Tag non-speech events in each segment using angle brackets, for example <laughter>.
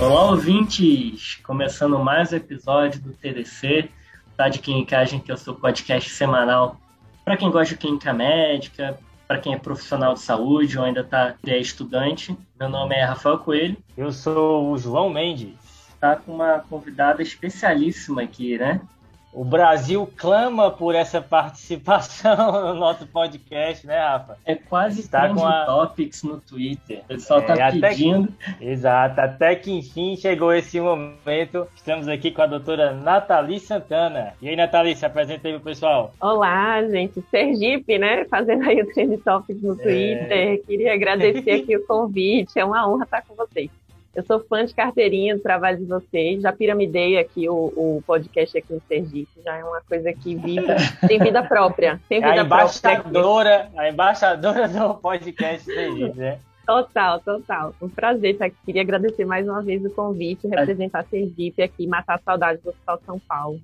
Olá, ouvintes! Começando mais um episódio do TDC, tá de Clinicagem, que é o seu podcast semanal para quem gosta de clínica médica, para quem é profissional de saúde ou ainda está é estudante. Meu nome é Rafael Coelho. Eu sou o João Mendes. Está com uma convidada especialíssima aqui, né? O Brasil clama por essa participação <laughs> no nosso podcast, né, Rafa? É quase tá com a... topics no Twitter. O pessoal está é, pedindo. Que... Exato, até que enfim chegou esse momento. Estamos aqui com a doutora Nathalie Santana. E aí, Nathalie, se apresenta aí pro pessoal. Olá, gente. Sergipe, né? Fazendo aí o Trend Topics no é. Twitter. É... Queria agradecer aqui o convite. É uma honra estar com vocês. Eu sou fã de carteirinha do trabalho de vocês. Já piramidei aqui o, o podcast aqui no Sergipe. Já é uma coisa que viva, tem vida própria. Tem vida a embaixadora, a embaixadora do podcast Sergipe, né? Total, total. Um prazer estar aqui. Queria agradecer mais uma vez o convite, representar Sergipe aqui, matar a saudade do Hospital São Paulo.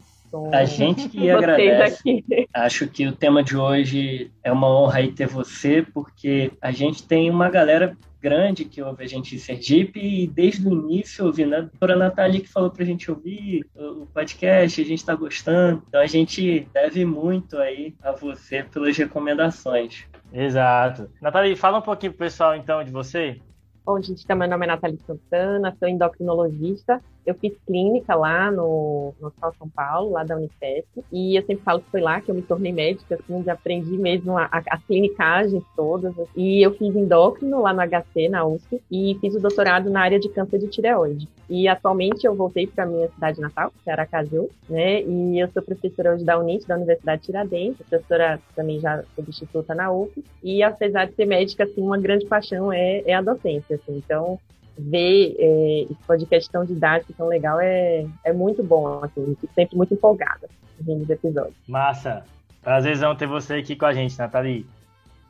A gente que agradece. Aqui. <laughs> Acho que o tema de hoje é uma honra aí ter você, porque a gente tem uma galera grande que ouve a gente em Sergipe e desde o início ouvindo né? a doutora Natália que falou para a gente ouvir o podcast, a gente está gostando. Então a gente deve muito aí a você pelas recomendações. Exato. Natália, fala um pouquinho pro pessoal então de você. Bom, gente, meu nome é Natália Santana, sou endocrinologista eu fiz clínica lá no, no Hospital São Paulo, lá da Unifesp, e eu sempre falo que foi lá que eu me tornei médica, assim, onde aprendi mesmo a, as clinicagens todas. Assim. E eu fiz endócrino lá no HC, na USP, e fiz o doutorado na área de câncer de tireoide. E atualmente eu voltei para minha cidade natal, que é Aracaju, né? E eu sou professora hoje da UNIT, da Universidade Tiradentes, professora também já substituta na UF. E apesar de ser médica, assim, uma grande paixão é, é a docência, assim. Então, ver é, esse podcast tão didático, tão legal, é, é muito bom, assim, fico sempre muito empolgada vendo os episódios. Massa! Prazerzão ter você aqui com a gente, Nathalie.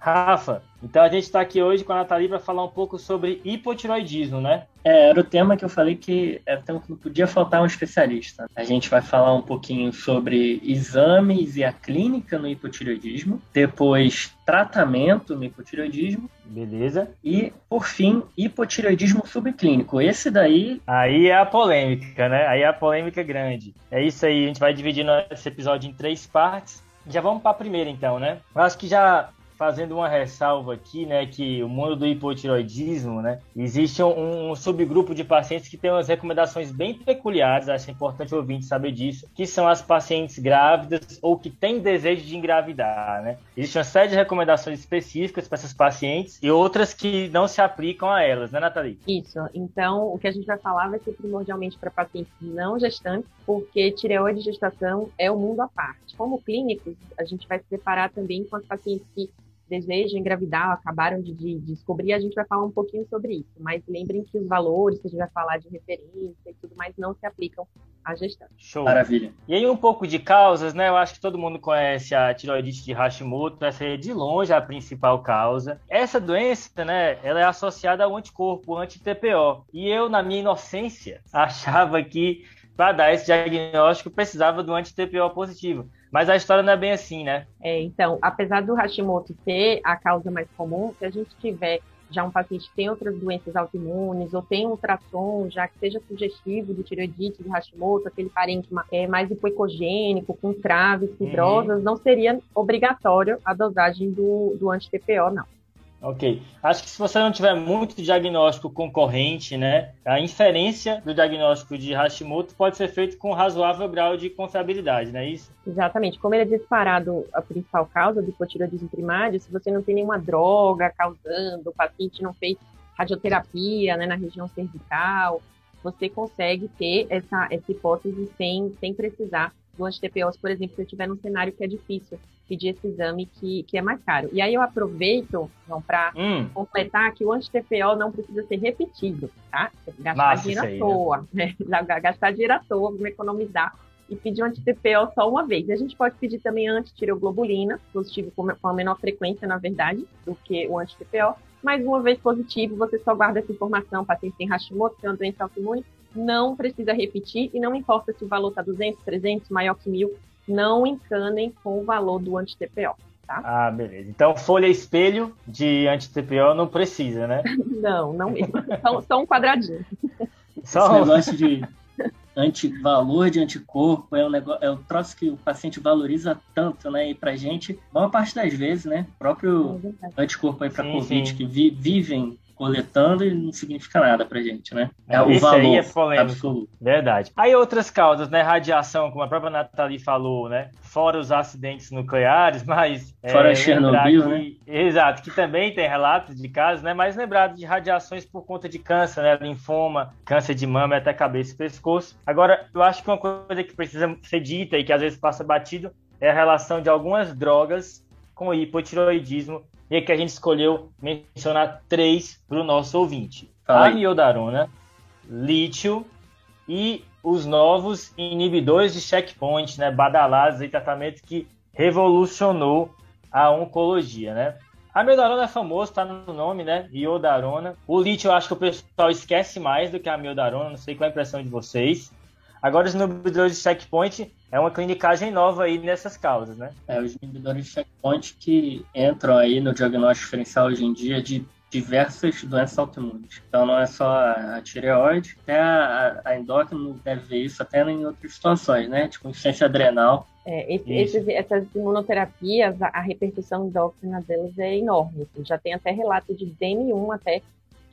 Rafa, então a gente está aqui hoje com a Nathalie para falar um pouco sobre hipotiroidismo, né? É, era o tema que eu falei que era o tema que não podia faltar um especialista. A gente vai falar um pouquinho sobre exames e a clínica no hipotiroidismo, depois tratamento no hipotiroidismo. Beleza. E, por fim, hipotiroidismo subclínico. Esse daí. Aí é a polêmica, né? Aí é a polêmica grande. É isso aí, a gente vai dividir esse episódio em três partes. Já vamos para a primeira, então, né? Eu acho que já fazendo uma ressalva aqui, né, que o mundo do hipotiroidismo, né, existe um, um, subgrupo de pacientes que tem umas recomendações bem peculiares, acho importante o ouvinte saber disso, que são as pacientes grávidas ou que têm desejo de engravidar, né. Existe uma série de recomendações específicas para essas pacientes e outras que não se aplicam a elas, né, Nathalie? Isso. Então, o que a gente vai falar vai ser primordialmente para pacientes não gestantes, porque tireoide e gestação é o um mundo à parte. Como clínicos, a gente vai se separar também com as pacientes que desejam engravidar, acabaram de, de, descobrir, a gente vai falar um pouquinho sobre isso. Mas lembrem que os valores que a gente vai falar de referência e tudo mais não se aplicam à gestão. Show. Maravilha. E aí um pouco de causas, né? Eu acho que todo mundo conhece a tiroidite de Hashimoto, essa é de longe a principal causa. Essa doença, né, ela é associada ao anticorpo, anti-TPO. E eu, na minha inocência, <laughs> achava que para dar esse diagnóstico precisava do anti-TPO positivo. Mas a história não é bem assim, né? É, então, apesar do Hashimoto ser a causa mais comum, se a gente tiver já um paciente que tem outras doenças autoimunes ou tem um ultrassom já que seja sugestivo de tireoidite, de Hashimoto, aquele parênquima é mais hipoecogênico, com traves fibrosas, uhum. não seria obrigatório a dosagem do, do anti-TPO, não. Ok. Acho que se você não tiver muito diagnóstico concorrente, né, a inferência do diagnóstico de Hashimoto pode ser feito com razoável grau de confiabilidade, não é isso? Exatamente. Como ele é disparado a principal causa do hipotireoidismo primário, se você não tem nenhuma droga causando, o paciente não fez radioterapia né, na região cervical, você consegue ter essa, essa hipótese sem, sem precisar do anti-TPOs, por exemplo, se eu estiver num cenário que é difícil pedir esse exame que, que é mais caro. E aí eu aproveito, para hum. completar que o anti-TPO não precisa ser repetido, tá? Gastar Nossa, dinheiro à toa, <laughs> né? Gastar dinheiro à toa, vamos economizar e pedir um anti-TPO só uma vez. E a gente pode pedir também anti-tireoglobulina, positivo com a menor frequência, na verdade, do que o anti-TPO. Mas uma vez positivo, você só guarda essa informação, paciente tem Hashimoto, tem uma doença autoimune, não precisa repetir e não importa se o valor está 200, 300, maior que mil, não encanem com o valor do anti-TPO. Tá? Ah, beleza. Então, folha espelho de anti-TPO não precisa, né? <laughs> não, não mesmo. Só, só um quadradinho. Só... Esse negócio de anti, valor de anticorpo é um negócio, é um troço que o paciente valoriza tanto, né? E pra gente, maior parte das vezes, né? O próprio é anticorpo aí pra sim, Covid sim. que vi, vivem coletando e não significa nada pra gente, né? É, o valor aí é polêmico. absoluto. Verdade. Aí outras causas, né? Radiação, como a própria Nathalie falou, né? Fora os acidentes nucleares, <laughs> mas... É, Fora é, Chernobyl, que, né? Exato, que também tem relatos de casos, né? Mas lembrado de radiações por conta de câncer, né? Linfoma, câncer de mama até cabeça e pescoço. Agora, eu acho que uma coisa que precisa ser dita e que às vezes passa batido é a relação de algumas drogas com o hipotiroidismo e que a gente escolheu mencionar três para o nosso ouvinte: a miodarona, lítio e os novos inibidores de checkpoint, né, badalados e tratamento que revolucionou a oncologia, né? A miodarona é famoso, está no nome, né? Iodarona. O lítio eu acho que o pessoal esquece mais do que a miodarona, não sei qual é a impressão de vocês. Agora, os inibidores de checkpoint é uma clinicagem nova aí nessas causas, né? É, os inibidores de checkpoint que entram aí no diagnóstico diferencial hoje em dia de diversas doenças autoimunes. Então não é só a tireoide, até a, a endócrina deve ver isso até em outras situações, né? Tipo insuficiência adrenal. É, esse, esses, essas imunoterapias, a, a, repercussão endócrina delas é enorme. Já tem até relato de DM1 até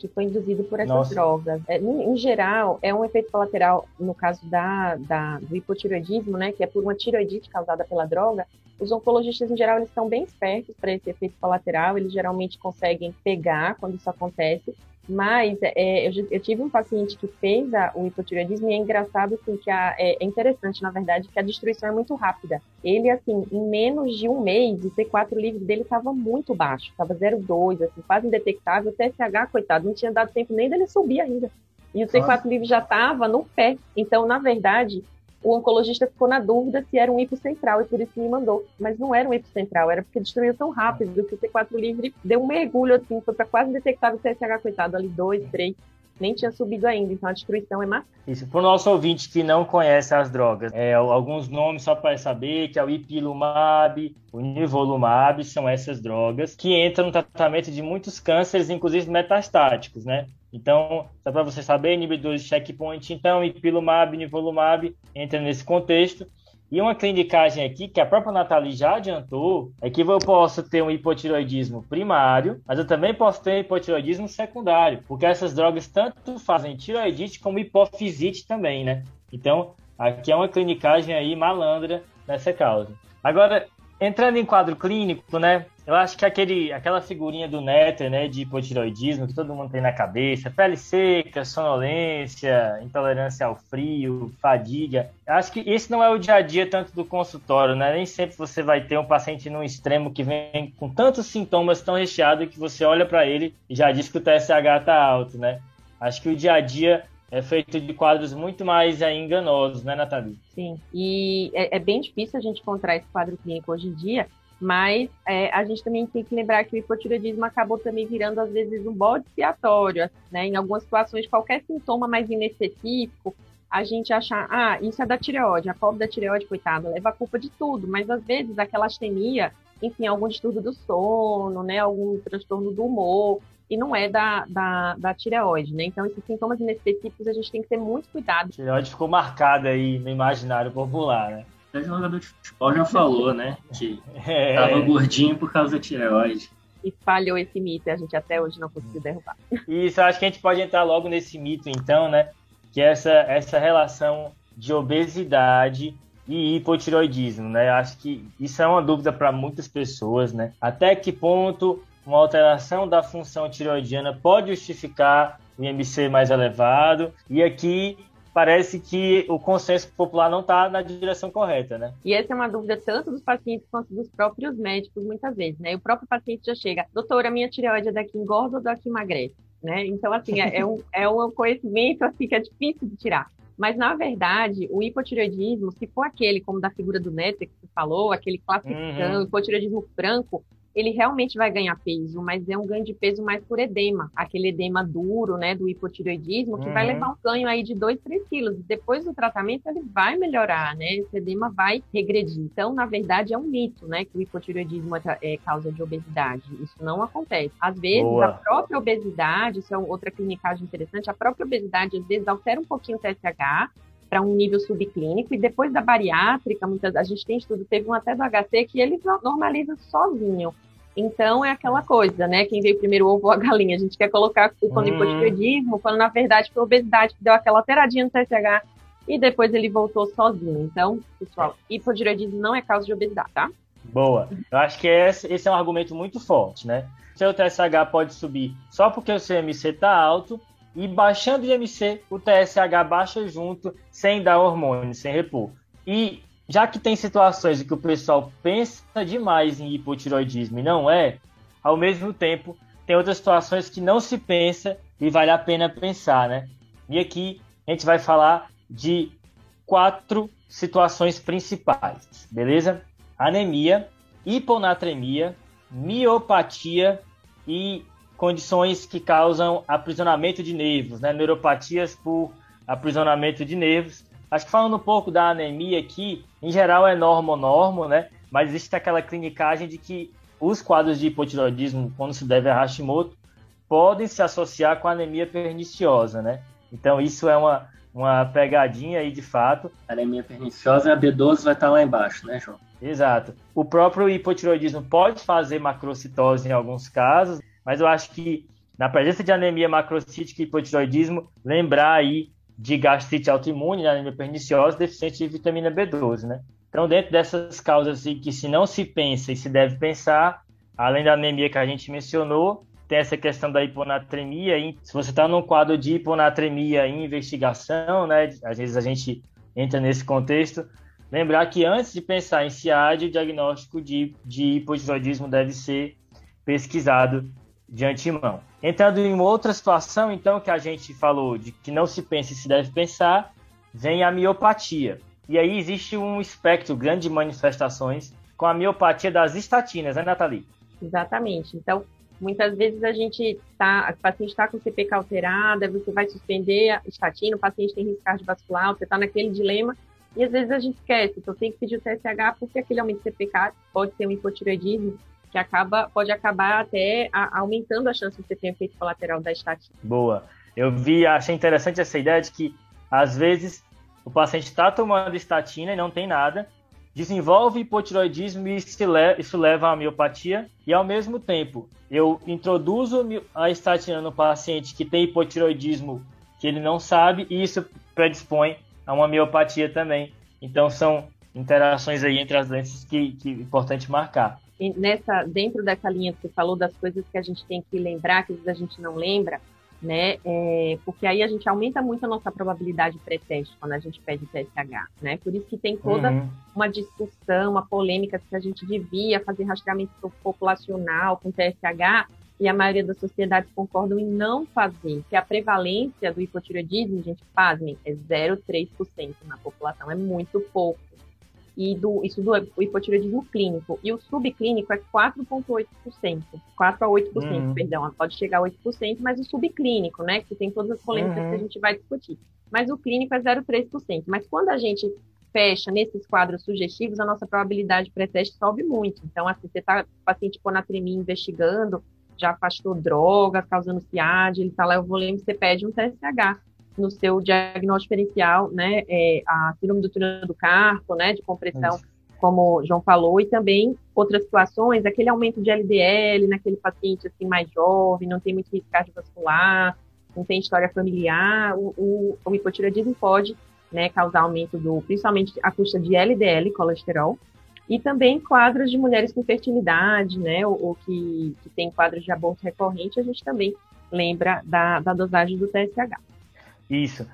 que foi induzido por essas Nossa. drogas. É, em, em, geral, é um efeito colateral, no caso da, da, do hipotiroidismo, né, que é por uma tiroidite causada pela droga, os oncologistas, em geral, eles estão bem espertos para esse efeito colateral, eles geralmente conseguem pegar quando isso acontece, mas é, eu, eu, tive um paciente que fez a, o hipotireoidismo e é engraçado assim, que a, é, é, interessante, na verdade, que a destruição é muito rápida. Ele, assim, em menos de um mês, o C4 livre dele estava muito baixo, estava 0,2, assim, quase indetectável. O TSH, coitado, não tinha dado tempo nem dele subir ainda. E o C4 livre já estava no pé. Então, na verdade, o oncologista ficou na dúvida se era um hipocentral e por isso me mandou. Mas não era um hipocentral, era porque destruiu tão rápido que o T4 livre deu um mergulho assim, foi para quase detectar o TSH, coitado, ali dois, três, nem tinha subido ainda, então a destruição é massa. Isso, para o nosso ouvinte que não conhece as drogas, é, alguns nomes só para saber, que é o Ipilimumab, o Nivolumab, são essas drogas que entram no tratamento de muitos cânceres, inclusive metastáticos, né? Então, só para você saber, inibidores de checkpoint, então, Ipilimumab, Nivolumab entra nesse contexto. E uma clinicagem aqui, que a própria Nathalie já adiantou, é que eu posso ter um hipotiroidismo primário, mas eu também posso ter hipotiroidismo secundário, porque essas drogas tanto fazem tiroidite como hipofisite também, né? Então, aqui é uma clinicagem aí malandra nessa causa. Agora, entrando em quadro clínico, né? Eu acho que aquele, aquela figurinha do néter, né, de hipotiroidismo que todo mundo tem na cabeça, pele seca, sonolência, intolerância ao frio, fadiga. Eu acho que esse não é o dia a dia tanto do consultório, né? Nem sempre você vai ter um paciente num extremo que vem com tantos sintomas tão recheado que você olha para ele e já diz que o TSH tá alto, né? Acho que o dia a dia é feito de quadros muito mais é, enganosos, né, Nathalie? Sim, e é, é, bem difícil a gente encontrar esse quadro clínico hoje em dia, mas é, a gente também tem que lembrar que o hipotireoidismo acabou também virando, às vezes, um bode expiatório, né? Em algumas situações, qualquer sintoma mais inespecífico, a gente achar, ah, isso é da tireoide, a pobre da tireoide, coitada, leva a culpa de tudo, mas às vezes aquela astenia, enfim, algum distúrbio do sono, né, algum transtorno do humor, e não é da, da, da tireoide, né? Então, esses sintomas inespecíficos a gente tem que ter muito cuidado. A tireoide ficou marcada aí no imaginário popular, né? O jogador de futebol já falou, né? Que <laughs> é. tava gordinho por causa da tireoide. Espalhou esse mito e a gente até hoje não conseguiu derrubar. <laughs> Isso, acho que a gente pode entrar logo nesse mito, então, né? Que é essa, essa relação de obesidade e hipotiroidismo, né? Acho que isso é uma dúvida para muitas pessoas, né? Até que ponto uma alteração da função tiroidiana pode justificar o IMC mais elevado. E aqui parece que o consenso popular não está na direção correta, né? E essa é uma dúvida tanto dos pacientes quanto dos próprios médicos, muitas vezes, né? E o próprio paciente já chega, doutora, minha tireoide é daqui engorda ou daqui emagrece? Né? Então, assim, é, é, um, é um conhecimento assim, que é difícil de tirar. Mas, na verdade, o hipotireoidismo, se for aquele, como da figura do Netter que você falou, aquele classicão, uhum. hipotireoidismo franco, ele realmente vai ganhar peso, mas é um ganho de peso mais por edema, aquele edema duro, né, do hipotireoidismo, que uhum. vai levar um ganho aí de 2, 3 quilos. Depois do tratamento, ele vai melhorar, né, esse edema vai regredir. Então, na verdade, é um mito, né, que o hipotireoidismo é, é causa de obesidade. Isso não acontece. Às vezes, Boa. a própria obesidade, isso é outra clinicagem interessante, a própria obesidade, às vezes, altera um pouquinho o TSH, para um nível subclínico, e depois da bariátrica, muitas, a gente tem estudo, teve um até do HC que ele normaliza sozinho. Então é aquela coisa, né? Quem veio primeiro o ovo ou a galinha? A gente quer colocar a culpa no hum. hipotireoidismo, quando na verdade foi a obesidade que deu aquela alteradinha no TSH e depois ele voltou sozinho. Então, pessoal, hipotireoidismo não é causa de obesidade, tá? Boa. Eu acho que esse, esse é um argumento muito forte, né? Seu TSH pode subir só porque o CMC está alto, e baixando de MC, o TSH baixa junto, sem dar hormônio, sem repor. E já que tem situações em que o pessoal pensa demais em hipotiroidismo e não é, ao mesmo tempo tem outras situações que não se pensa e vale a pena pensar, né? E aqui a gente vai falar de quatro situações principais, beleza? Anemia, hiponatremia, miopatia e condições que causam aprisionamento de nervos, né? neuropatias por aprisionamento de nervos. Acho que falando um pouco da anemia aqui, em geral é normo-normo, né? Mas existe aquela clinicagem de que os quadros de hipotiroidismo, quando se deve a Hashimoto, podem se associar com anemia perniciosa, né? Então isso é uma, uma pegadinha aí de fato. A anemia perniciosa, a B12 vai estar lá embaixo, né, João? Exato. O próprio hipotiroidismo pode fazer macrocitose em alguns casos, mas eu acho que na presença de anemia macrocítica e hipotiroidismo, lembrar aí de gastrite autoimune, né, anemia perniciosa, deficiente de vitamina B12, né? Então, dentro dessas causas assim, que se não se pensa e se deve pensar, além da anemia que a gente mencionou, tem essa questão da hiponatremia. Se você está num quadro de hiponatremia em investigação, né, às vezes a gente entra nesse contexto, lembrar que antes de pensar em SIAD, o diagnóstico de, de hipotiroidismo deve ser pesquisado de antemão. Entrando em outra situação, então, que a gente falou de que não se pensa e se deve pensar, vem a miopatia. E aí existe um espectro grande de manifestações com a miopatia das estatinas, né, Nathalie? Exatamente. Então, muitas vezes a gente está, o paciente está com CPK alterada, você vai suspender a estatina, o paciente tem risco cardiovascular, você está naquele dilema, e às vezes a gente esquece, então tem que pedir o TSH porque aquele aumento de CPK pode ser um hipotireoidismo, que acaba, pode acabar até a, aumentando a chance de você ter efeito colateral da estatina. Boa. Eu vi, achei interessante essa ideia de que, às vezes, o paciente está tomando estatina e não tem nada, desenvolve hipotiroidismo e isso leva à miopatia, e ao mesmo tempo eu introduzo a estatina no paciente que tem hipotiroidismo que ele não sabe, e isso predispõe a uma miopatia também. Então são interações aí entre as doenças que, que é importante marcar nessa dentro dessa linha que você falou das coisas que a gente tem que lembrar, que às vezes a gente não lembra, né? É, porque aí a gente aumenta muito a nossa probabilidade pré-teste quando a gente pede TSH, né? Por isso que tem toda uhum. uma discussão, uma polêmica se a gente devia fazer rastreamento populacional com TSH e a maioria das sociedades concordam em não fazer, que a prevalência do hipotireoidismo, gente, pasmem, é 0,3% na população, é muito pouco e do, isso do hipotireoidismo clínico. E o subclínico é 4,8%. 4 a 8%, uhum. perdão. Pode chegar a 8%, mas o subclínico, né? Que tem todas as polêmicas uhum. que a uhum. gente vai discutir. Mas o clínico é 0,3%. Mas quando a gente fecha nesses quadros sugestivos, a nossa probabilidade pré-teste sobe muito. Então, assim, você está paciente com anatremia investigando, já afastou drogas, causando CIAD, ele está lá, eu vou ler, você pede um TSH no seu diagnóstico diferencial, né, é, a síndrome do túnel do carpo, né, de compressão, Isso. como o João falou, e também outras situações, aquele aumento de LDL naquele paciente assim mais jovem, não tem muito risco cardiovascular, não tem história familiar, o, o, o hipotireoidismo pode, né, causar aumento do, principalmente a custa de LDL, colesterol, e também quadros de mulheres com fertilidade, né, ou, ou que, que tem quadros de aborto recorrente, a gente também lembra da, da dosagem do TSH. Isso.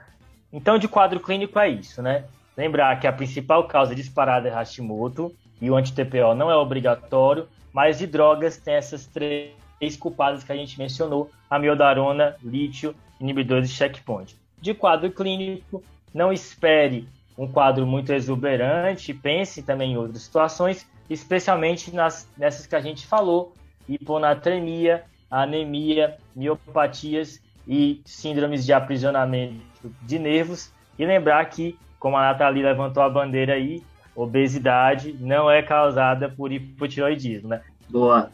Então, de quadro clínico é isso, né? Lembrar que a principal causa disparada é Hashimoto e o anti-TPO não é obrigatório, mas de drogas tem essas três culpadas que a gente mencionou: amiodarona, lítio, inibidores de checkpoint. De quadro clínico, não espere um quadro muito exuberante, pense também em outras situações, especialmente nas, nessas que a gente falou, hiponatremia, anemia, miopatias e síndromes de aprisionamento de nervos. E lembrar que, como a Nathalie levantou a bandeira aí, obesidade não é causada por hipotiroidismo, né? Boa.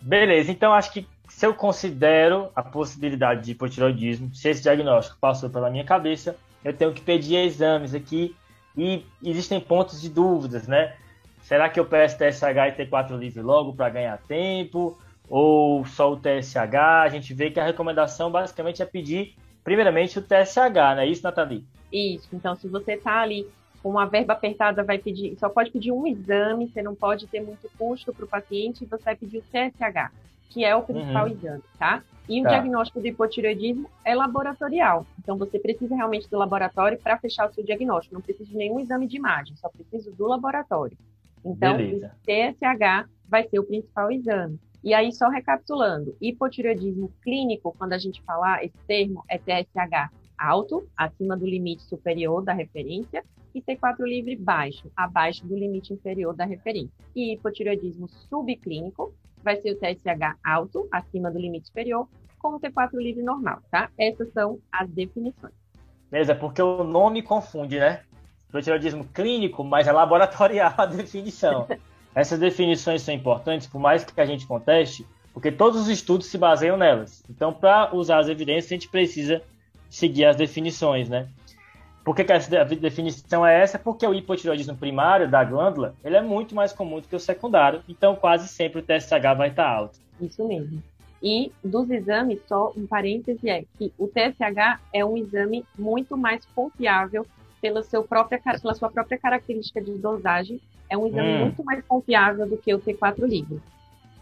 Beleza, então acho que se eu considero a possibilidade de hipotiroidismo, se esse diagnóstico passou pela minha cabeça, eu tenho que pedir exames aqui e existem pontos de dúvidas, né? Será que eu peço TSH e T4 livre logo para ganhar tempo? Ou só o TSH? A gente vê que a recomendação basicamente é pedir, primeiramente, o TSH, não é isso, Nathalie? Isso, então se você está ali com uma verba apertada, vai pedir, só pode pedir um exame, você não pode ter muito custo para o paciente, você vai pedir o TSH, que é o principal uhum. exame, tá? E tá. o diagnóstico do hipotireoidismo é laboratorial. Então, você precisa realmente do laboratório para fechar o seu diagnóstico. Não precisa de nenhum exame de imagem, só precisa do laboratório. Então, Beleza. o TSH vai ser o principal exame. E aí, só recapitulando, hipotireoidismo clínico, quando a gente falar esse termo, é TSH alto, acima do limite superior da referência, e T4 livre baixo, abaixo do limite inferior da referência. E hipotireoidismo subclínico vai ser o TSH alto, acima do limite superior, com o T4 livre normal, tá? Essas são as definições. Beleza, porque o nome confunde, né? Hipotireoidismo clínico, mas é laboratorial <laughs> a definição. Essas definições são importantes, por mais que a gente conteste, porque todos os estudos se baseiam nelas. Então, para usar as evidências, a gente precisa seguir as definições, né? Por que, que essa definição é essa? Porque o hipotireoidismo primário da glândula ele é muito mais comum do que o secundário, então quase sempre o TSH vai estar alto. Isso mesmo. E dos exames, só um parêntese é que o TSH é um exame muito mais confiável pela, seu própria, pela sua própria característica de dosagem. É um exame hum. muito mais confiável do que o T4 livre.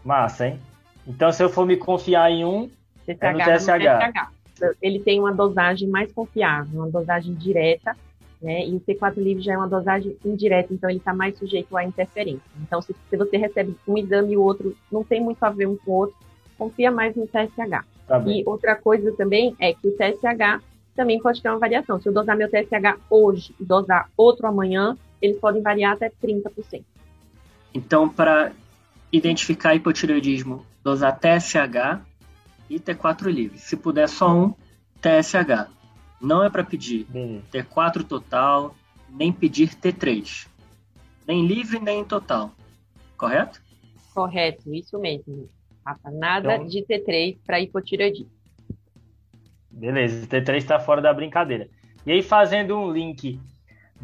Massa, hein? Então, se eu for me confiar em um, TSH é no TSH. TSH ele tem uma dosagem mais confiável, uma dosagem direta, né? E o T4 livre já é uma dosagem indireta, então ele está mais sujeito à interferência. Então, se, se, você recebe um exame e o outro não tem muito a ver um com o outro, confia mais no TSH. Tá e outra coisa também é que o TSH também pode ter uma variação. Se eu dosar meu TSH hoje e dosar outro amanhã, eles podem variar até 30%. Então, para identificar hipotireoidismo, dosar TSH e T4 livre. Se puder só um, TSH. Não é para pedir T4 total, nem pedir T3. Nem livre, nem total. Correto? Correto, isso mesmo. Nada então... de T3 para hipotireoidismo. Beleza, T3 está fora da brincadeira. E aí, fazendo um link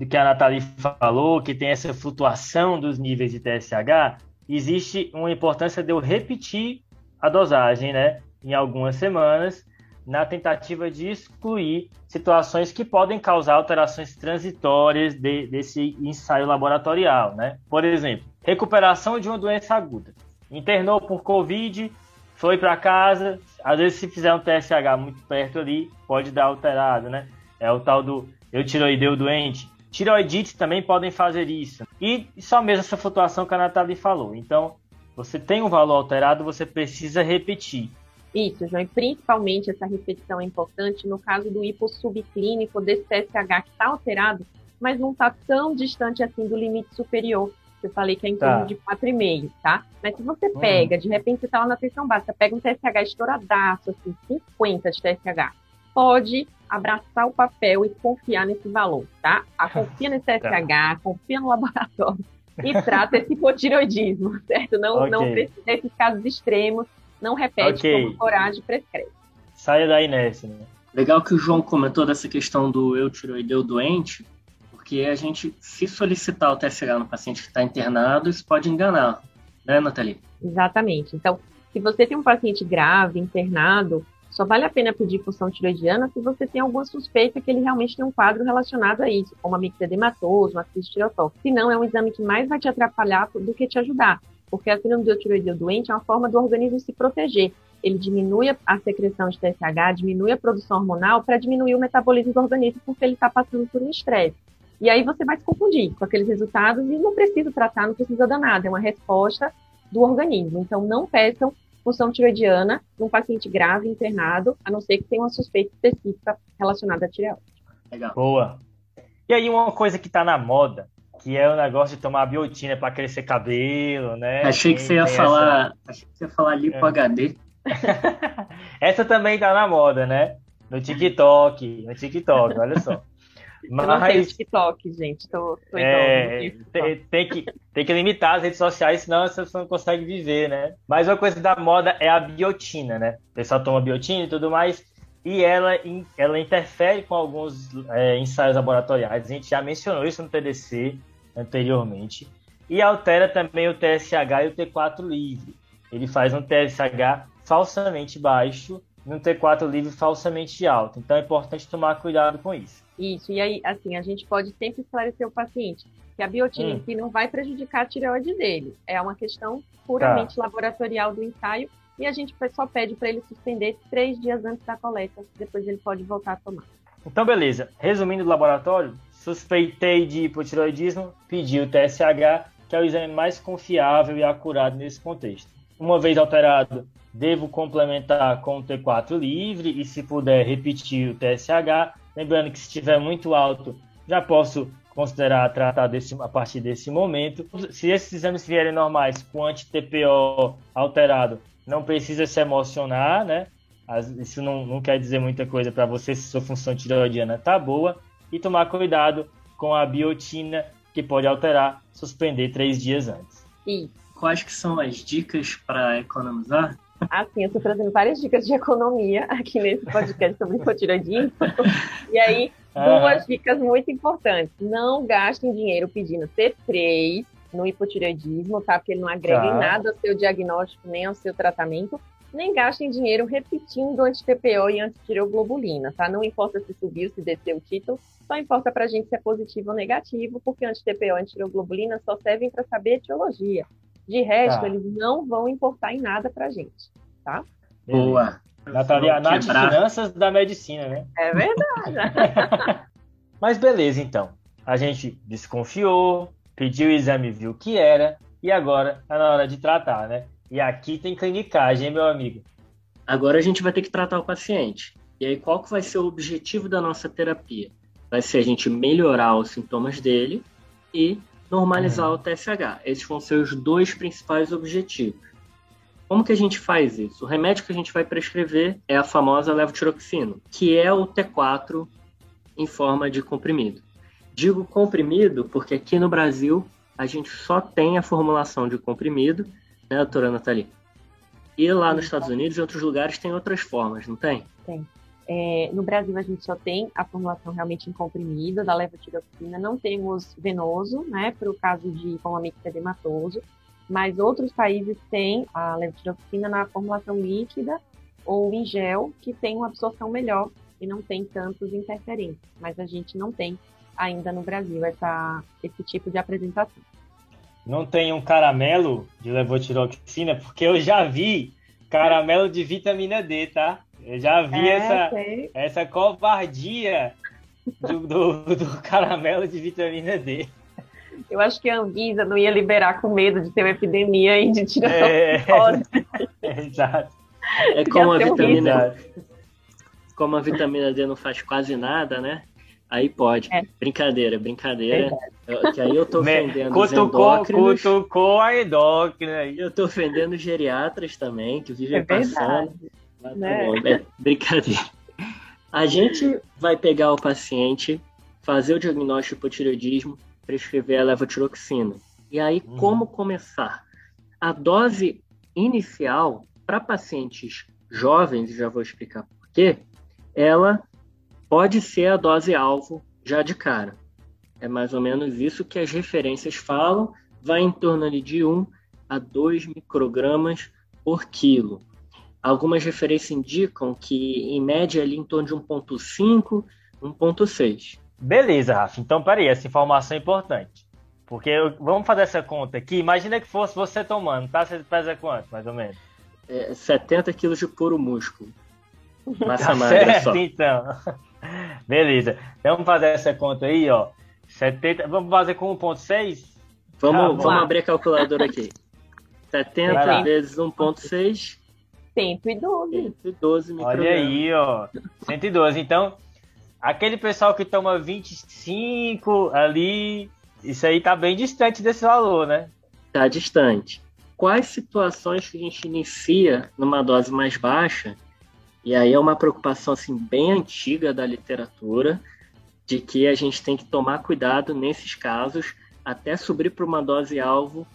do que a Nathalie falou, que tem essa flutuação dos níveis de TSH, existe uma importância de eu repetir a dosagem, né? em algumas semanas, na tentativa de excluir situações que podem causar alterações transitórias de, desse ensaio laboratorial, né? Por exemplo, recuperação de uma doença aguda. Internou por Covid, foi para casa, às vezes se fizer um TSH muito perto ali, pode dar alterado, né? É o tal do eu tiroideu doente. Tiroidites também podem fazer isso. E só mesmo essa flutuação que a Nathalie falou. Então, você tem um valor alterado, você precisa repetir. Isso, João, e principalmente essa repetição é importante no caso do hipossubclínico desse TSH que está alterado, mas não está tão distante assim do limite superior. Eu falei que é em tá. torno de 4,5, tá? Mas se você uhum. pega, de repente você está lá na tensão básica, pega um TSH estouradaço, assim, 50 de TSH, pode abraçar o papel e confiar nesse valor, tá? A <laughs> confia nesse TSH, tá. confia no laboratório e trata esse hipotiroidismo, <laughs> certo? Não, okay. não precisa desses casos extremos não repete okay. como coragem prescreve. Saia da inércia, né? Legal que o João comentou dessa questão do eu tiroideu doente, porque a gente, se solicitar o TSH no paciente que está internado, isso pode enganar, né, Nathalie? Exatamente. Então, se você tem um paciente grave, internado, só vale a pena pedir função tiroidiana se você tem alguma suspeita que ele realmente tem um quadro relacionado a isso, como a mixedematoso, uma crise tireotóxica. Se não, é um exame que mais vai te atrapalhar do que te ajudar porque a síndrome do tiroideu doente é uma forma do organismo se proteger. Ele diminui a secreção de TSH, diminui a produção hormonal para diminuir o metabolismo do organismo, porque ele está passando por um estresse. E aí você vai se confundir com aqueles resultados e não precisa tratar, não precisa dar nada, é uma resposta do organismo. Então, não peçam função tiroidiana num paciente grave internado, a não ser que tenha uma suspeita específica relacionada à tireoide. Legal. Boa. E aí uma coisa que tá na moda, que é o negócio de tomar biotina para crescer cabelo, né? Achei que você ia falar, essa... achei que você ia falar lipo é. HD. <laughs> essa também tá na moda, né? No TikTok, no TikTok, olha só. <laughs> Mas, eu não tenho TikTok, gente. Tô, tô é, tem, tem, que, tem que limitar as redes sociais, senão você não consegue viver, né? Mas uma coisa da moda é a biotina, né? O pessoal toma biotina e tudo mais, e ela, ela interfere com alguns é, ensaios laboratoriais. A gente já mencionou isso no TDC anteriormente. E altera também o TSH e o T4 livre. Ele faz um TSH falsamente baixo e um T4 livre falsamente alto. Então é importante tomar cuidado com isso. Isso, e aí, assim, a gente pode sempre esclarecer o paciente que a biotina hum. em si não vai prejudicar a tireoide dele. É uma questão puramente tá. laboratorial do ensaio e a gente só pede para ele suspender três dias antes da coleta, depois ele pode voltar a tomar. Então, beleza. Resumindo o laboratório, suspeitei de hipotiroidismo, pedi o TSH, que é o exame mais confiável e acurado nesse contexto. Uma vez alterado, devo complementar com o T4 livre e, se puder, repetir o TSH. Lembrando que se estiver muito alto, já posso considerar tratar desse, a partir desse momento. Se esses exames vierem normais com anti-TPO alterado, não precisa se emocionar, né? Isso não, não quer dizer muita coisa para você se sua função tiroidiana tá boa. E tomar cuidado com a biotina, que pode alterar, suspender três dias antes. E quais que são as dicas para economizar? Assim, eu estou trazendo várias dicas de economia aqui nesse podcast sobre hipotiroidismo. e aí, duas dicas muito importantes. Não gastem dinheiro pedindo T3 no hipotireoidismo, tá? Porque ele não agrega tá. em nada ao seu diagnóstico nem ao seu tratamento. Nem gastem dinheiro repetindo anti-TPO e anti-tireoglobulina, tá? Não importa se subiu, se desceu o título, só importa pra gente se é positivo ou negativo, porque anti-TPO e anti-tireoglobulina só servem para saber etiologia. De resto, tá. eles não vão importar em nada pra gente, tá? Boa. Natalia, Nath Finanças da Medicina, né? É verdade. <laughs> Mas beleza, então. A gente desconfiou, pediu o exame, viu o que era, e agora tá na hora de tratar, né? E aqui tem clinicagem, hein, meu amigo? Agora a gente vai ter que tratar o paciente. E aí, qual que vai ser o objetivo da nossa terapia? Vai ser a gente melhorar os sintomas dele e normalizar uhum. o TSH. Esses vão ser os dois principais objetivos. Como que a gente faz isso? O remédio que a gente vai prescrever é a famosa levotiroxina, que é o T4 em forma de comprimido. Digo comprimido porque aqui no Brasil a gente só tem a formulação de comprimido, né, doutora Nathalie? E lá nos Estados Unidos e outros lugares tem outras formas, não tem? Tem. É, no Brasil a gente só tem a formulação realmente em comprimido da levotiroxina, não temos venoso, né, para o caso de hipomamite edematoso, mas outros países têm a levotiroxina na formulação líquida ou em gel, que tem uma absorção melhor e não tem tantos interferentes, mas a gente não tem ainda no Brasil essa, esse tipo de apresentação. Não tem um caramelo de levotiroxina, porque eu já vi caramelo de vitamina D, tá? Eu já vi é, essa, essa covardia do, do, do, caramelo de vitamina D. Eu acho que a Anvisa não ia liberar com medo de ter uma epidemia e de tirar é, é, <laughs> Exato. É como a vitamina como a vitamina D não faz quase nada, né? Aí pode. É. Brincadeira, brincadeira. Eu, que aí eu tô ofendendo os endócrinos. Cutucou a endócrina. Eu tô ofendendo geriatras também, que vivem é passando. Né? É brincadeira. A gente vai pegar o paciente, fazer o diagnóstico de hipotireoidismo, prescrever a levotiroxina. E aí, uhum. como começar? A dose inicial para pacientes jovens, e já vou explicar por quê, ela pode ser a dose alvo já de cara. É mais ou menos isso que as referências falam, vai em torno de 1 a 2 microgramas por quilo. Algumas referências indicam que, em média, ali em torno de 1,5, 1,6. Beleza, Rafa. Então, peraí, essa informação é importante. Porque eu, vamos fazer essa conta aqui. Imagina que fosse você tomando, tá? Você pesa quanto, mais ou menos? É, 70 quilos de puro músculo. <laughs> Massa tá magra certo, só. então. <laughs> Beleza. Então, vamos fazer essa conta aí, ó. 70, vamos fazer com 1.6? Vamos, ah, vamos abrir a calculadora aqui. <laughs> 70 vezes 1.6 112. 112 microgramas. Olha aí, ó. 112. Então, aquele pessoal que toma 25 ali, isso aí tá bem distante desse valor, né? Tá distante. Quais situações que a gente inicia numa dose mais baixa? E aí é uma preocupação assim bem antiga da literatura, de que a gente tem que tomar cuidado nesses casos até subir para uma dose alvo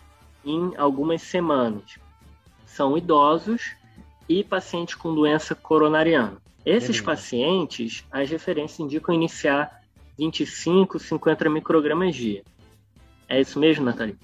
em algumas semanas. São idosos e pacientes com doença coronariana. Esses pacientes, as referências indicam iniciar 25, 50 microgramas dia. É isso mesmo, Nathalie?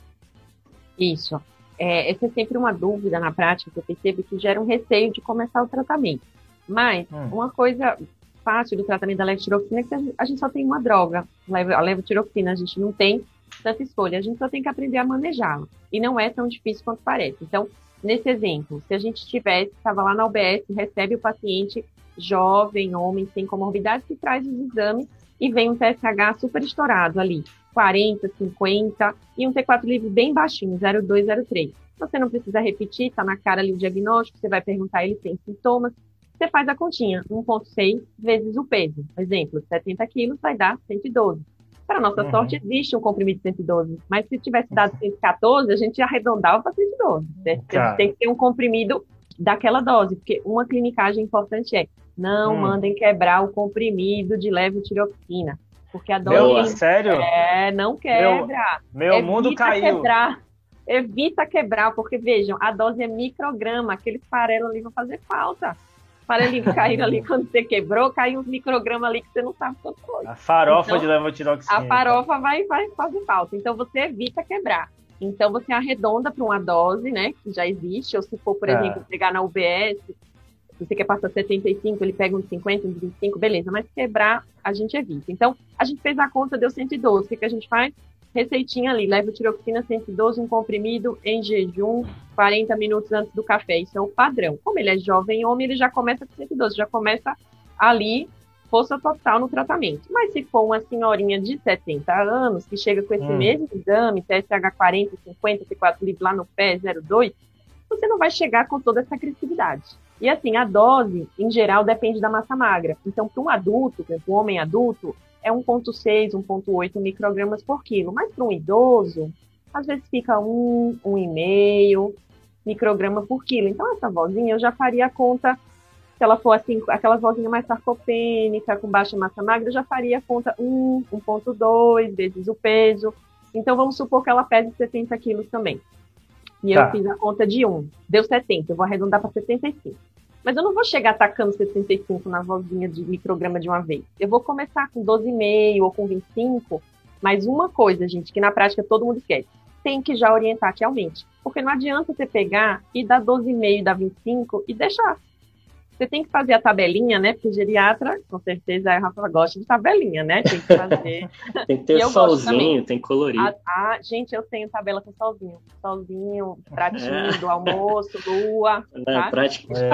Isso. É, essa é sempre uma dúvida na prática que eu percebo que gera um receio de começar o tratamento. Mas hum. uma coisa fácil do tratamento da levotiroxina é que a gente só tem uma droga, a levotiroxina, a gente não tem tanta escolha, a gente só tem que aprender a manejá-la. E não é tão difícil quanto parece. Então, nesse exemplo, se a gente tivesse, estava lá na UBS, recebe o paciente jovem, homem, sem comorbidade, que traz os exames e vem um TSH super estourado ali, 40, 50, e um T4 livre bem baixinho, 0,2, 0,3. Você não precisa repetir, está na cara ali o diagnóstico, você vai perguntar, ele tem sintomas, você faz a continha, 1,6 vezes o peso. Exemplo, 70 quilos vai dar 112. Para nossa uhum. sorte, existe um comprimido de 112, mas se tivesse dado 114, a gente arredondava para 112. Certo? Tá. Tem que ter um comprimido daquela dose, porque uma clinicagem importante é não hum. mandem quebrar o comprimido de levotiroxina, porque a dose meu, sério? é não quebra. Meu, meu mundo caiu. Quebrar, evita quebrar, porque vejam, a dose é micrograma, aqueles farelos ali vão fazer falta farelinhos caíram ali <laughs> quando você quebrou, caiu uns microgramas ali que você não sabe quanto foi. A farofa então, de levotiroxina. A farofa vai, vai fazer falta. Então você evita quebrar. Então você arredonda para uma dose, né, que já existe, ou se for, por é. exemplo, pegar na UBS, se você quer passar 75, ele pega uns 50, uns 25, beleza, mas quebrar a gente evita. Então, a gente fez a conta, deu 112. O que, que a gente faz? Receitinha ali, levotiroxina 112, um comprimido em jejum 40 minutos antes do café. Isso é o padrão. Como ele é jovem homem, ele já começa com 112, já começa ali força total no tratamento. Mas se for uma senhorinha de 70 anos que chega com esse hum. mesmo exame, TSH 40, 50, T4 livre lá no pé, 0,2, você não vai chegar com toda essa agressividade. E assim, a dose, em geral, depende da massa magra. Então, para um adulto, para um homem adulto, é 1,6, 1,8 microgramas por quilo. Mas para um idoso, às vezes fica 1, 1,5 micrograma por quilo. Então, essa vozinha eu já faria a conta, se ela for assim, aquela vozinha mais sarcopênica, com baixa massa magra, eu já faria a conta 1, 1,2 vezes o peso. Então, vamos supor que ela pese 70 quilos também. E tá. eu fiz a conta de 1. Deu 70, eu vou arredondar para 75. Mas eu não vou chegar atacando 75 na vozinha de micrograma de uma vez. Eu vou começar com 12,5 ou com 25. Mas uma coisa, gente, que na prática todo mundo esquece. Tem que já orientar que aumente. Porque não adianta você pegar e dar 12,5, dar 25 e deixar. Você tem que fazer a tabelinha, né? Porque geriatra, com certeza, a Rafa gosta de tabelinha, né? Tem que fazer. <laughs> tem que ter solzinho, tem colorir. Ah, gente, eu tenho tabela com solzinho. Solzinho, pratinho é. do almoço, lua. Não, tá? prática é.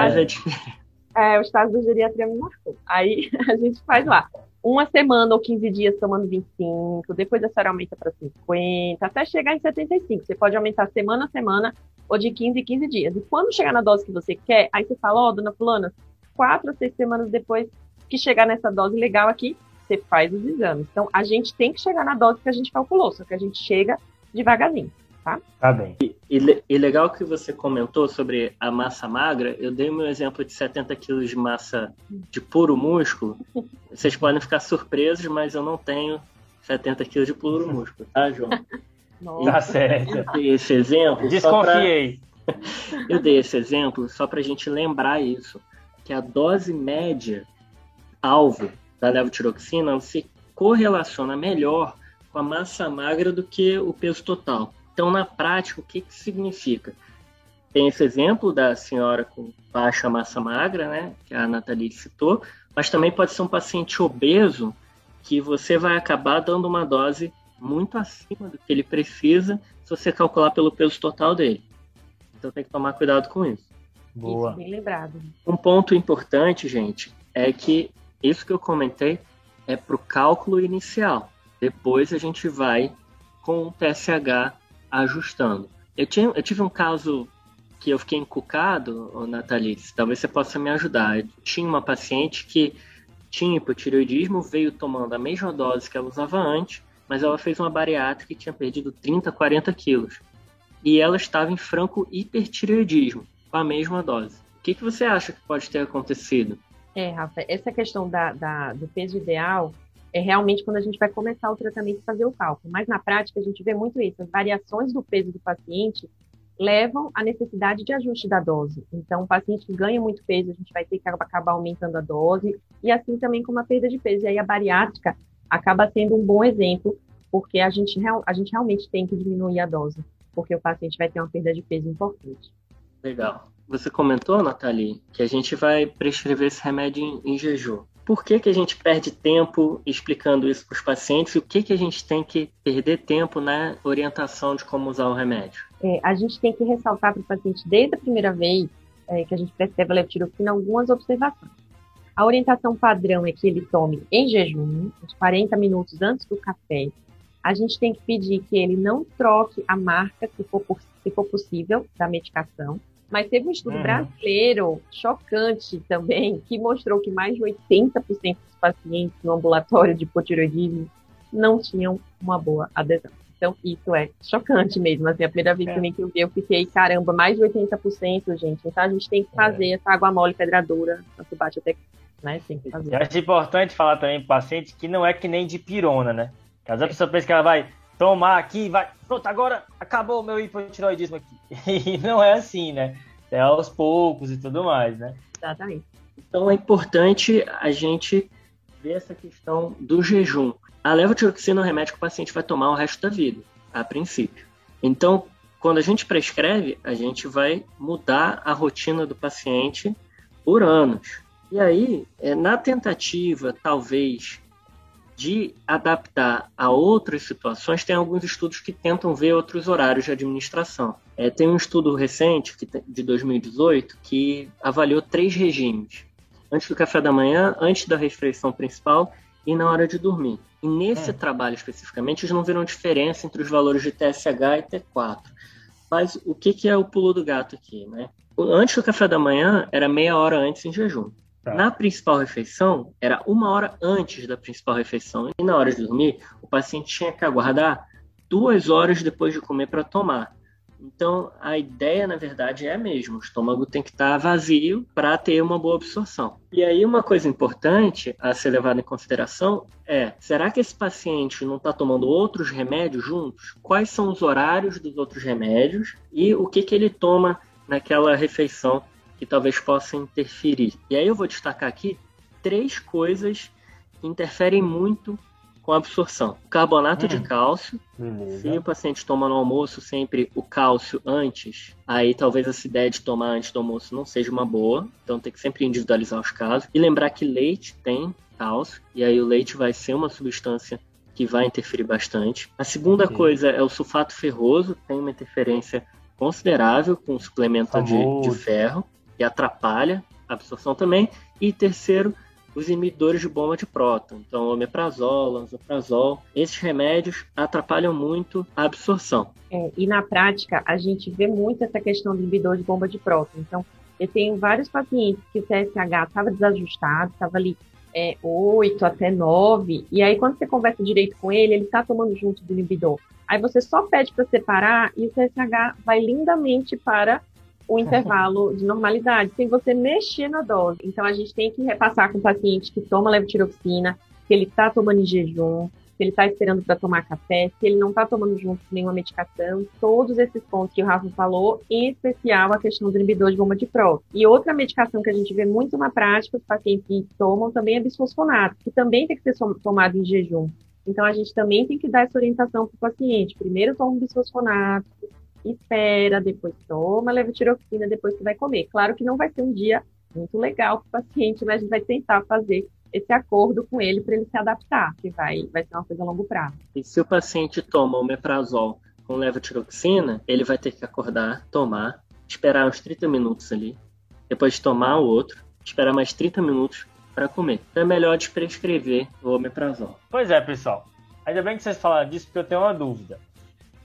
é, o estado da geriatria me marcou. Aí <laughs> a gente faz lá. Uma semana ou 15 dias tomando 25, depois a senhora aumenta para 50, até chegar em 75. Você pode aumentar semana a semana ou de 15 em 15 dias. E quando chegar na dose que você quer, aí você fala, ó, oh, dona fulana, quatro ou seis semanas depois que chegar nessa dose legal aqui, você faz os exames. Então, a gente tem que chegar na dose que a gente calculou, só que a gente chega devagarzinho, tá? Tá bem. E, e, e legal que você comentou sobre a massa magra, eu dei o meu exemplo de 70 quilos de massa de puro músculo. Vocês podem ficar surpresos, mas eu não tenho 70 quilos de puro músculo, tá, João? <laughs> Nossa. Tá certo. Eu dei esse exemplo. Desconfiei. Pra... <laughs> Eu dei esse exemplo só para a gente lembrar isso, que a dose média alvo da levotiroxina se correlaciona melhor com a massa magra do que o peso total. Então, na prática, o que, que significa? Tem esse exemplo da senhora com baixa massa magra, né, que a Nathalie citou, mas também pode ser um paciente obeso que você vai acabar dando uma dose muito acima do que ele precisa se você calcular pelo peso total dele. Então tem que tomar cuidado com isso. Boa. Isso, bem lembrado. Um ponto importante, gente, é que isso que eu comentei é para o cálculo inicial. Depois a gente vai com o TSH ajustando. Eu, tinha, eu tive um caso que eu fiquei encucado, Nathalie, talvez você possa me ajudar. Eu tinha uma paciente que tinha hipotireoidismo, veio tomando a mesma dose que ela usava antes, mas ela fez uma bariátrica e tinha perdido 30, 40 quilos. E ela estava em franco hipertireoidismo, com a mesma dose. O que, que você acha que pode ter acontecido? É, Rafa, essa questão da, da, do peso ideal é realmente quando a gente vai começar o tratamento e fazer o cálculo. Mas na prática a gente vê muito isso. As variações do peso do paciente levam à necessidade de ajuste da dose. Então, o paciente que ganha muito peso, a gente vai ter que acabar aumentando a dose, e assim também com a perda de peso. E aí a bariátrica acaba sendo um bom exemplo, porque a gente, a gente realmente tem que diminuir a dose, porque o paciente vai ter uma perda de peso importante. Legal. Você comentou, Nathalie, que a gente vai prescrever esse remédio em, em jejum por que, que a gente perde tempo explicando isso para os pacientes e o que, que a gente tem que perder tempo na orientação de como usar o remédio? É, a gente tem que ressaltar para o paciente desde a primeira vez é, que a gente prescreve a levotiroxina algumas observações. A orientação padrão é que ele tome em jejum, uns 40 minutos antes do café. A gente tem que pedir que ele não troque a marca, se for, se for possível, da medicação. Mas teve um estudo uhum. brasileiro chocante também, que mostrou que mais de 80% dos pacientes no ambulatório de hipotiroidismo não tinham uma boa adesão. Então, isso é chocante mesmo. Assim, a primeira vez é. também que eu vi, eu fiquei, caramba, mais de 80%, gente. Então, a gente tem que fazer é. essa água mole pedradura, tanto bate até né? Tem que fazer. Eu acho importante falar também para o paciente que não é que nem de pirona, né? Caso a pessoa pense que ela vai tomar aqui, vai, pronto, agora acabou o meu hipotiroidismo aqui. <laughs> E não é assim, né? É aos poucos e tudo mais, né? Exatamente. Então é importante a gente ver essa questão do jejum. A levotiroxina é um remédio que o paciente vai tomar o resto da vida, a princípio. Então, quando a gente prescreve, a gente vai mudar a rotina do paciente por anos. E aí, é, na tentativa, talvez, de adaptar a outras situações, tem alguns estudos que tentam ver outros horários de administração. É, tem um estudo recente, que, de 2018, que avaliou três regimes: antes do café da manhã, antes da refeição principal e na hora de dormir. E nesse é. trabalho especificamente, eles não viram diferença entre os valores de TSH e T4. Mas o que, que é o pulo do gato aqui? Né? Antes do café da manhã, era meia hora antes em jejum. Tá. Na principal refeição, era uma hora antes da principal refeição. E na hora de dormir, o paciente tinha que aguardar duas horas depois de comer para tomar. Então, a ideia, na verdade, é a mesma. O estômago tem que estar vazio para ter uma boa absorção. E aí, uma coisa importante a ser levada em consideração é: será que esse paciente não está tomando outros remédios juntos? Quais são os horários dos outros remédios e o que, que ele toma naquela refeição que talvez possa interferir. E aí eu vou destacar aqui três coisas que interferem muito com a absorção. Carbonato hum. de cálcio. Beleza. Se o paciente toma no almoço sempre o cálcio antes, aí talvez essa ideia de tomar antes do almoço não seja uma boa. Então tem que sempre individualizar os casos. E lembrar que leite tem cálcio, e aí o leite vai ser uma substância que vai interferir bastante. A segunda okay. coisa é o sulfato ferroso, tem uma interferência considerável com o suplemento de, de ferro que atrapalha a absorção também. E terceiro, os inibidores de bomba de próton, então omeprazol, lanzoprazol, esses remédios atrapalham muito a absorção. É, e na prática, a gente vê muito essa questão do inibidor de bomba de próton. Então, eu tenho vários pacientes que o TSH estava desajustado, estava ali é, 8 até 9, e aí quando você conversa direito com ele, ele está tomando junto do inibidor. Aí você só pede para separar e o TSH vai lindamente para o intervalo de normalidade, sem você mexer na dose. Então, a gente tem que repassar com o paciente que toma levotiroxina, que ele está tomando em jejum, se ele está esperando para tomar café, se ele não está tomando junto nenhuma medicação, todos esses pontos que o Rafa falou, em especial a questão do inibidor de bomba de próton. E outra medicação que a gente vê muito na prática, os pacientes que tomam também é bisfosfonato, que também tem que ser tomado em jejum. Então, a gente também tem que dar essa orientação para o paciente. Primeiro toma bisfosfonato, espera, depois toma levotiroxina, depois que vai comer. Claro que não vai ser um dia muito legal para o paciente, mas a gente vai tentar fazer esse acordo com ele para ele se adaptar, que vai, vai ser uma coisa a longo prazo. E se o paciente toma o meprazol com levotiroxina, ele vai ter que acordar, tomar, esperar uns 30 minutos ali, depois tomar o outro, esperar mais 30 minutos para comer. Então é melhor desprescrever o omeprazol. Pois é, pessoal. Ainda bem que vocês falaram disso, porque eu tenho uma dúvida.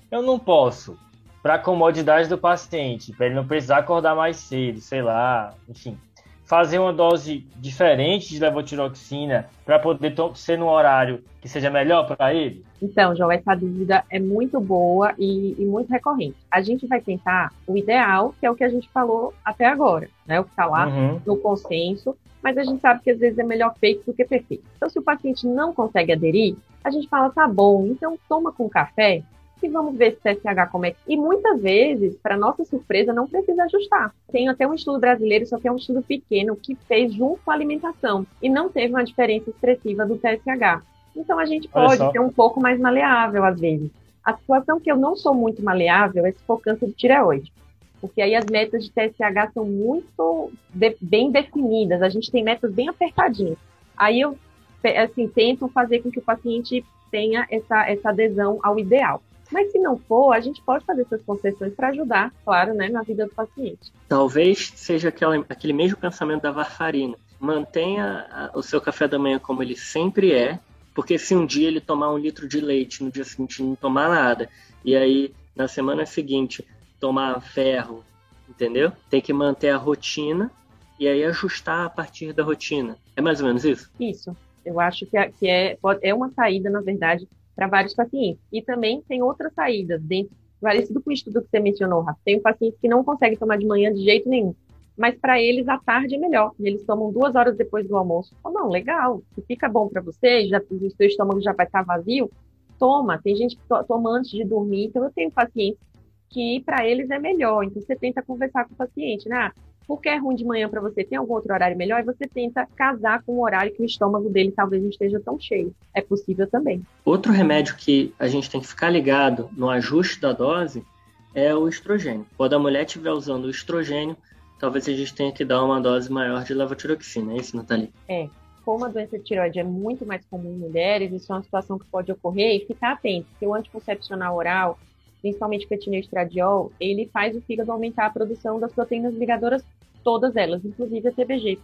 Eu não posso para a comodidade do paciente, para ele não precisar acordar mais cedo, sei lá, enfim. fazer uma dose diferente de levotiroxina para poder ser no horário que seja melhor para ele? Então, João, essa dúvida é muito boa e, e, muito recorrente. A gente vai tentar o ideal, que é o que a gente falou até agora, né? O que está lá uhum. no consenso, mas a gente sabe que às vezes é melhor feito do que perfeito. Então, se o paciente não consegue aderir, a gente fala, tá bom, então toma com café e vamos ver se TSH como é. E muitas vezes, para nossa surpresa, não precisa ajustar. Tem até um estudo brasileiro, só que é um estudo pequeno, que fez junto com a alimentação e não teve uma diferença expressiva do TSH. Então a gente pode ser um pouco mais maleável às vezes. A situação que eu não sou muito maleável é se for câncer de tireoide. Porque aí as metas de TSH são muito de, bem definidas, a gente tem metas bem apertadinhas. Aí eu assim, tento fazer com que o paciente tenha essa, essa adesão ao ideal. Mas se não for, a gente pode fazer essas concessões para ajudar, claro, né, na vida do paciente. Talvez seja aquela, aquele mesmo pensamento da varfarina. Mantenha o seu café da manhã como ele sempre é, porque se um dia ele tomar um litro de leite, no dia seguinte não tomar nada, e aí na semana seguinte tomar ferro, entendeu? Tem que manter a rotina e aí ajustar a partir da rotina. É mais ou menos isso? Isso. Eu acho que é, que é, é uma saída, na verdade, para vários pacientes. E também tem outras saídas, dentro, parecido com o estudo que você mencionou, Rafa. Tem pacientes que não conseguem tomar de manhã de jeito nenhum. Mas para eles, a tarde é melhor. Eles tomam duas horas depois do almoço. Oh, não, legal. Se fica bom para você, já, o seu estômago já vai estar vazio, toma. Tem gente que to toma antes de dormir. Então, eu tenho pacientes que para eles é melhor. Então, você tenta conversar com o paciente, né? Ah, porque é ruim de manhã para você, tem algum outro horário melhor? E você tenta casar com o horário que o estômago dele talvez não esteja tão cheio. É possível também. Outro remédio que a gente tem que ficar ligado no ajuste da dose é o estrogênio. Quando a mulher estiver usando o estrogênio, talvez a gente tenha que dar uma dose maior de levotiroxina, é isso, Nathalie? É. Como a doença de tiroide é muito mais comum em mulheres, isso é uma situação que pode ocorrer e ficar atento, porque o anticoncepcional oral principalmente o estradiol, ele faz o fígado aumentar a produção das proteínas ligadoras, todas elas, inclusive a TBG.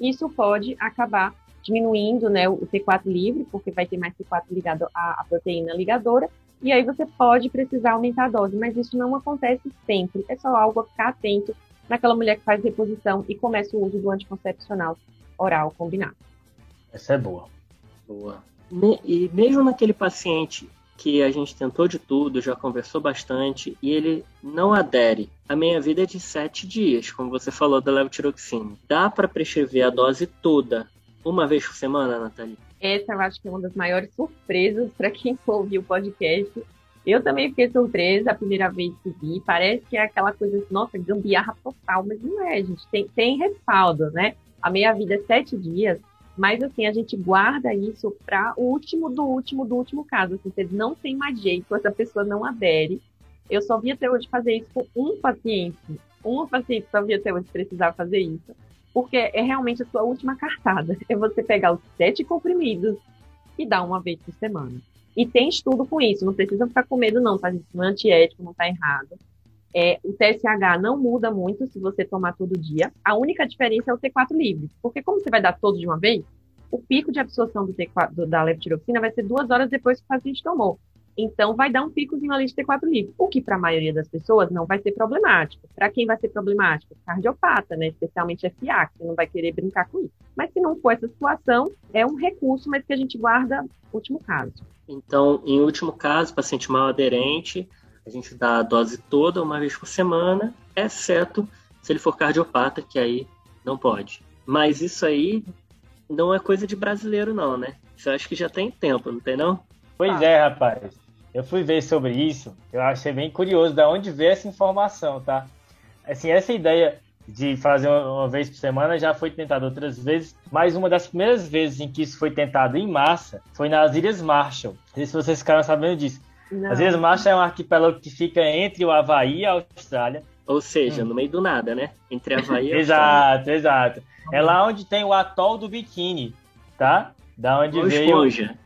Isso pode acabar diminuindo né, o T4 livre, porque vai ter mais T4 ligado à, à proteína ligadora, e aí você pode precisar aumentar a dose, mas isso não acontece sempre, é só algo a ficar atento naquela mulher que faz reposição e começa o uso do anticoncepcional oral combinado. Essa é boa. Boa. E mesmo naquele paciente que a gente tentou de tudo, já conversou bastante e ele não adere. A minha vida é de sete dias, como você falou da levotiroxina. Dá para prescrever a dose toda uma vez por semana, Nathalie? Essa eu acho que é uma das maiores surpresas para quem ouviu o podcast. Eu também fiquei surpresa a primeira vez que vi. Parece que é aquela coisa, nossa, gambiarra total, mas não é, gente. Tem, tem respaldo, né? A meia vida é sete dias mas, assim, a gente guarda isso para o último do último do último caso. Assim, não tem mais jeito, essa pessoa não adere. Eu só vi até hoje fazer isso com um paciente. Um paciente só vi até hoje precisar fazer isso. Porque é realmente a sua última cartada. <laughs> É você pegar os sete comprimidos e dar uma vez por semana. E tem estudo com isso. Não precisa ficar com medo, não, tá? Não é antiético, não tá errado. É, o TSH não muda muito se você tomar todo dia. A única diferença é o T4 livre. Porque como você vai dar todo de uma vez, o pico de absorção do T4, do, da levotiroxina vai ser duas horas depois que o paciente tomou. Então, vai dar um picozinho ali de T4 livre. O que, para a maioria das pessoas, não vai ser problemático. Para quem vai ser problemático? Cardiopata, né? Especialmente FA, que não vai querer brincar com isso. Mas se não for essa situação, é um recurso, mas que a gente guarda último caso. Então, em último caso, paciente mal aderente, a gente dá a dose toda uma vez por semana, exceto se ele for cardiopata, que aí não pode. Mas isso aí não é coisa de brasileiro, não, né? Isso eu acho que já tem tempo, não tem não? Pois ah. é, rapaz. Eu fui ver sobre isso, eu achei bem curioso de onde veio essa informação, tá? Assim, essa ideia de fazer uma vez por semana já foi tentado outras vezes, mas uma das primeiras vezes em que isso foi tentado em massa foi nas Ilhas Marshall. Não sei se vocês ficaram sabendo disso. Não. As Ilhas Marshall é um arquipélago que fica entre o Havaí e a Austrália. Ou seja, hum. no meio do nada, né? Entre Havaí e <laughs> Exato, exato. É lá onde tem o atol do biquíni, tá? Da onde Bob veio. Esponja.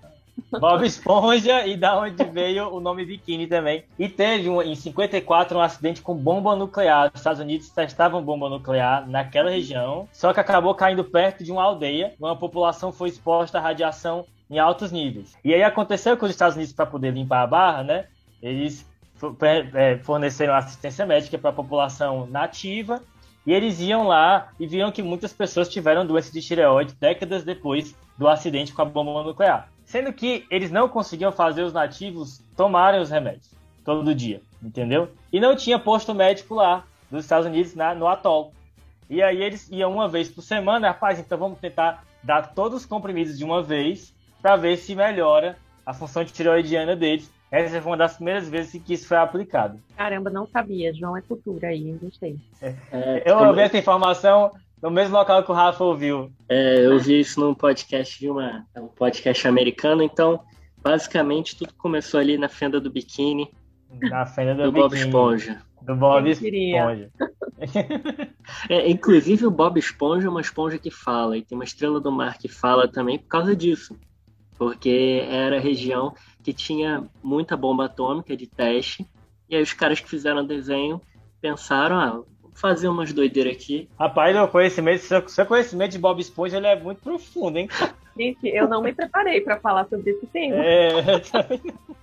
Bob Esponja e da onde veio o nome biquíni também. E teve um, em 54 um acidente com bomba nuclear. Os Estados Unidos testavam bomba nuclear naquela região, só que acabou caindo perto de uma aldeia. Uma população foi exposta à radiação em altos níveis. E aí aconteceu que os Estados Unidos, para poder limpar a barra, né? Eles é, forneceram assistência médica para a população nativa E eles iam lá e viram que muitas pessoas tiveram doença de tireoide décadas depois do acidente com a bomba nuclear. Sendo que eles não conseguiam fazer os nativos tomarem os remédios todo dia, entendeu? E não tinha posto médico lá dos Estados Unidos na, no atol. E aí eles iam uma vez por semana, rapaz, então vamos tentar dar todos os comprimidos de uma vez para ver se melhora a função de tireoidiana deles. Essa foi uma das primeiras vezes que isso foi aplicado. Caramba, não sabia. João é cultura aí, gostei. É, é, eu ouvi essa informação no mesmo local que o Rafa ouviu. É, eu vi isso num podcast de uma, um podcast americano, então basicamente tudo começou ali na fenda do biquíni. Na fenda do, do Bob Esponja. Do Bob Esponja. é, inclusive o Bob Esponja é uma esponja que fala, e tem uma estrela do mar que fala também por causa disso. Porque era a região que tinha muita bomba atômica de teste, e aí os caras que fizeram o desenho pensaram, ah, vou fazer umas doideiras aqui. Rapaz, o conhecimento, seu conhecimento de Bob Esponja ele é muito profundo, hein? Gente, eu não me preparei para falar sobre esse tema. É, <laughs>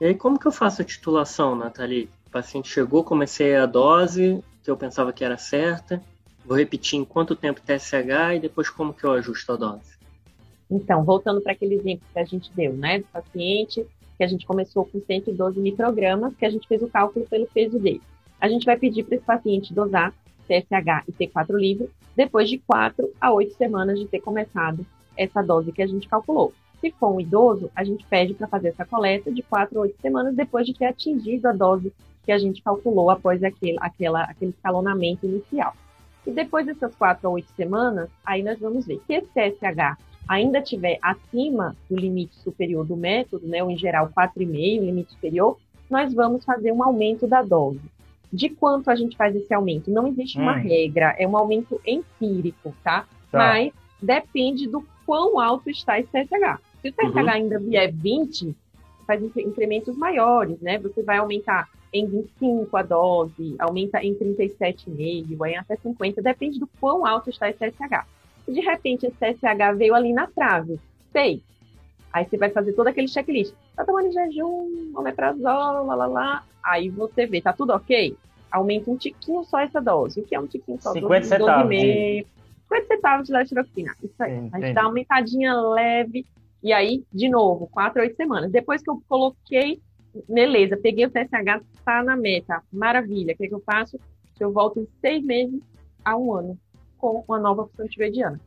E aí, como que eu faço a titulação, Nathalie? O paciente chegou, comecei a dose, que eu pensava que era certa, vou repetir em quanto tempo TSH e depois como que eu ajusto a dose? Então, voltando para aquele exemplo que a gente deu, né, do paciente, que a gente começou com 112 microgramas, que a gente fez o cálculo pelo peso dele. A gente vai pedir para esse paciente dosar TSH e T4 livre depois de 4 a 8 semanas de ter começado essa dose que a gente calculou. Se for um idoso, a gente pede para fazer essa coleta de 4 a 8 semanas depois de ter atingido a dose que a gente calculou após aquele, aquela, aquele escalonamento inicial. E depois dessas 4 a 8 semanas, aí nós vamos ver. Se esse TSH ainda estiver acima do limite superior do método, né, ou em geral 4,5, limite superior, nós vamos fazer um aumento da dose. De quanto a gente faz esse aumento? Não existe hum. uma regra, é um aumento empírico, tá? tá? Mas depende do quão alto está esse TSH. Se o TSH uhum. ainda vier 20, faz incrementos maiores, né? Você vai aumentar em 25 a dose, aumenta em 37,5, aí até 50, depende do quão alto está esse TSH. De repente esse TSH veio ali na trave, 6, aí você vai fazer todo aquele checklist. Tá tomando jejum, omeprazol, lá, lá, lá. Aí você vê, tá tudo ok? Aumenta um tiquinho só essa dose. O que é um tiquinho só? 50 centavos. 50 centavos de letroxina. Isso aí. Entendi. A gente dá uma aumentadinha leve e aí, de novo, quatro a oito semanas. Depois que eu coloquei, beleza, peguei o TSH, tá na meta, maravilha. O que, é que eu faço? Eu volto em seis meses a um ano com uma nova função tiroidiana,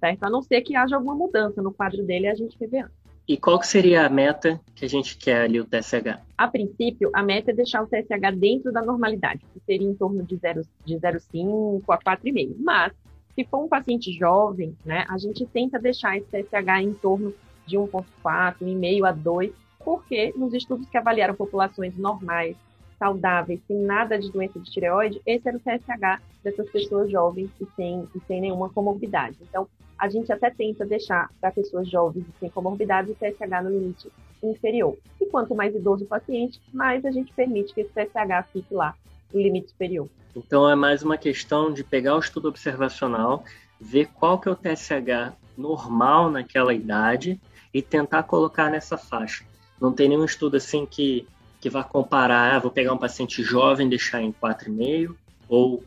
certo? A não ser que haja alguma mudança no quadro dele a gente vê antes. E qual que seria a meta que a gente quer ali, o TSH? A princípio, a meta é deixar o TSH dentro da normalidade, que seria em torno de 0,5 de a 4,5. Mas, se for um paciente jovem, né, a gente tenta deixar esse TSH em torno de 1,4, 1,5 a 2, porque nos estudos que avaliaram populações normais, saudáveis, sem nada de doença de tireoide, esse era o TSH dessas pessoas jovens e sem, e sem nenhuma comorbidade. Então, a gente até tenta deixar para pessoas jovens e sem comorbidade o TSH no limite inferior. E quanto mais idoso o paciente, mais a gente permite que esse TSH fique lá no limite superior. Então, é mais uma questão de pegar o estudo observacional, ver qual que é o TSH normal naquela idade e tentar colocar nessa faixa. Não tem nenhum estudo assim que, que vá comparar, ah, vou pegar um paciente jovem, deixar em 4,5 ou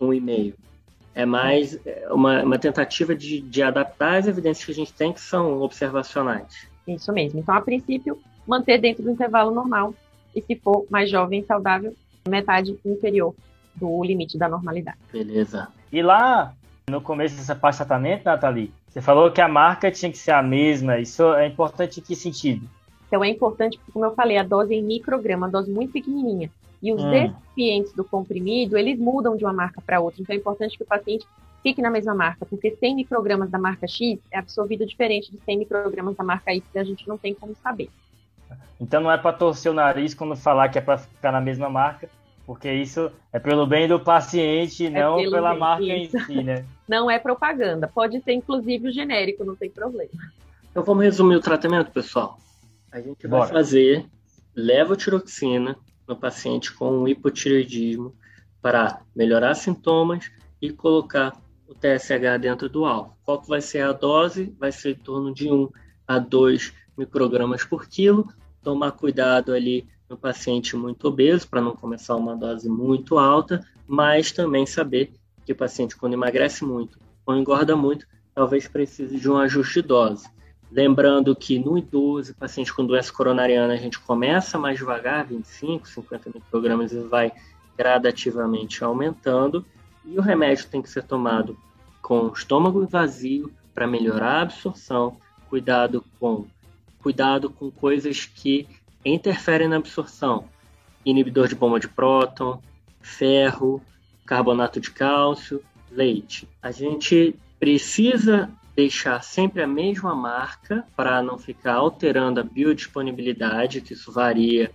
1,5. É mais é, uma, uma tentativa de, de adaptar as evidências que a gente tem, que são observacionais. Isso mesmo. Então, a princípio, manter dentro do intervalo normal. E se for mais jovem e saudável, metade inferior do limite da normalidade. Beleza. E lá, no começo dessa parte de tratamento, Nathalie, você falou que a marca tinha que ser a mesma. Isso é importante em que sentido? Então é importante, como eu falei, a dose em micrograma, a dose muito pequenininha. E os hum. recipientes do comprimido, eles mudam de uma marca para outra. Então é importante que o paciente fique na mesma marca, porque 100 microgramas da marca X é absorvido diferente de 100 microgramas da marca Y, a gente não tem como saber. Então não é para torcer o nariz quando falar que é para ficar na mesma marca, porque isso é pelo bem do paciente, é não pela bem, marca isso. em si, né? <laughs> Não é propaganda. Pode ser, inclusive, o genérico, não tem problema. Então vamos resumir o tratamento, pessoal. A gente Bora. vai fazer levotiroxina no paciente com hipotireoidismo para melhorar sintomas e colocar o TSH dentro do alvo. Qual que vai ser a dose? Vai ser em torno de 1 a 2 microgramas por quilo. Tomar cuidado ali no paciente muito obeso, para não começar uma dose muito alta, mas também saber que o paciente, quando emagrece muito ou engorda muito, talvez precise de um ajuste de dose. Lembrando que no idoso, paciente com doença coronariana, a gente começa mais devagar, 25, 50 microgramas, e vai gradativamente aumentando. E o remédio tem que ser tomado com estômago vazio para melhorar a absorção, cuidado com cuidado com coisas que interferem na absorção, inibidor de bomba de próton, ferro, carbonato de cálcio, leite. A gente precisa deixar sempre a mesma marca para não ficar alterando a biodisponibilidade, que isso varia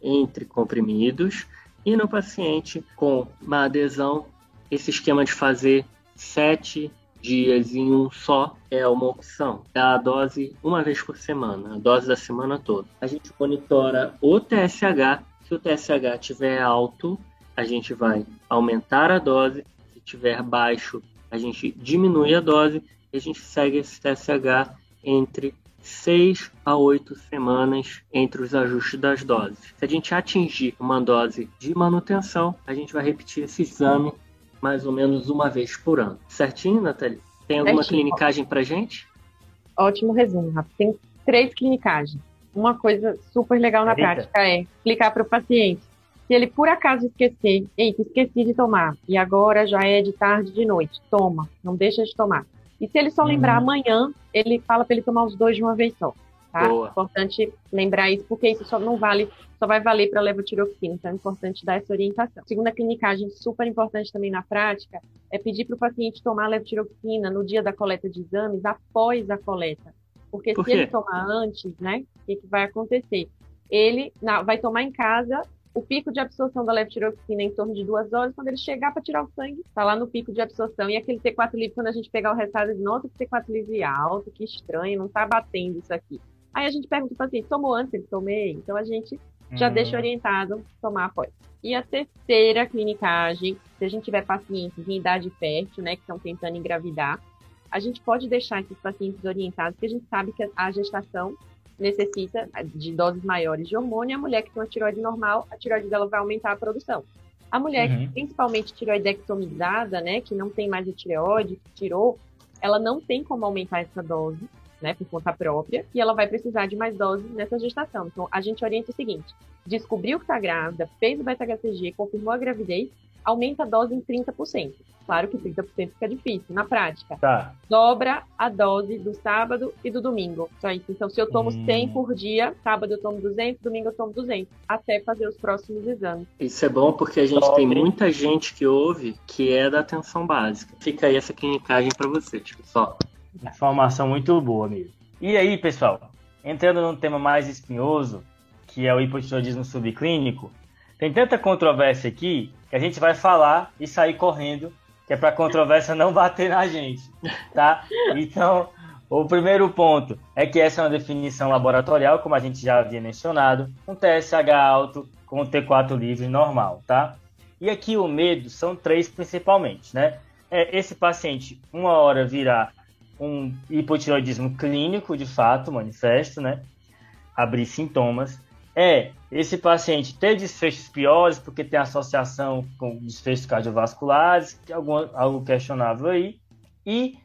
entre comprimidos, e no paciente com uma adesão, esse esquema de fazer sete dias em um só é uma opção. Dá a dose uma vez por semana, a dose da semana toda. A gente monitora o TSH. Se o TSH estiver alto, a gente vai aumentar a dose. Se estiver baixo, a gente diminui a dose a gente segue esse TSH entre 6 a 8 semanas entre os ajustes das doses. Se a gente atingir uma dose de manutenção, a gente vai repetir esse exame mais ou menos uma vez por ano. Certinho, Nathalie? Tem alguma Certinho. clinicagem pra gente? Ótimo resumo, Rafa. Tem três clinicagens. Uma coisa super legal na Eita. prática é explicar para o paciente se ele por acaso esquecer, eita, esqueci de tomar, e agora já é de tarde de noite, toma, não deixa de tomar. E se ele só uhum. lembrar amanhã, ele fala para ele tomar os dois de uma vez só. Tá? Boa. Importante lembrar isso, porque isso só não vale, só vai valer para levotiroxina, então é importante dar essa orientação. Segunda clinicagem, super importante também na prática, é pedir para o paciente tomar levotiroxina no dia da coleta de exames, após a coleta. Porque Por se ele tomar antes, né, o que, que vai acontecer? Ele na, vai tomar em casa o pico de absorção da levotiroxina é em torno de duas horas. Quando ele chegar para tirar o sangue, tá lá no pico de absorção. E aquele T4 livre, quando a gente pegar o resultado, de nossa, que T4 livre alto, que estranho, não tá batendo isso aqui. Aí a gente pergunta para o paciente, tomou antes? Ele tomei. Então a gente já uhum. deixa orientado tomar após. E a terceira clinicagem, se a gente tiver pacientes em idade fértil, né, que estão tentando engravidar, a gente pode deixar esses pacientes orientados, porque a gente sabe que a gestação necessita de doses maiores de hormônio, e a mulher que tem uma tiroide normal, a tiroide dela vai aumentar a produção. A mulher uhum. principalmente tiroidectomizada, né, que não tem mais a tireoide, que tirou, ela não tem como aumentar essa dose, né, por conta própria, e ela vai precisar de mais doses nessa gestação. Então, a gente orienta o seguinte: descobriu que está grávida, fez o beta-HCG, confirmou a gravidez, aumenta a dose em 30%. Claro que 30% fica difícil na prática. Tá. Dobra a dose do sábado e do domingo. Só isso. Então, se eu tomo hum. 100 por dia, sábado eu tomo 200, domingo eu tomo 200, até fazer os próximos exames. Isso é bom porque a gente Dobre. tem muita gente que ouve que é da atenção básica. Fica aí essa clinicagem para você, tipo, só. Informação muito boa, amigo. E aí, pessoal, entrando num tema mais espinhoso, que é o hipotiroidismo subclínico, tem tanta controvérsia aqui que a gente vai falar e sair correndo, que é para a controvérsia não bater na gente, tá? Então, o primeiro ponto é que essa é uma definição laboratorial, como a gente já havia mencionado, um TSH alto com T4 livre normal, tá? E aqui o medo são três principalmente, né? É esse paciente, uma hora virar um hipotiroidismo clínico, de fato, manifesto, né? Abrir sintomas é esse paciente ter desfechos piores porque tem associação com desfechos cardiovasculares, é algum, algo questionável aí, e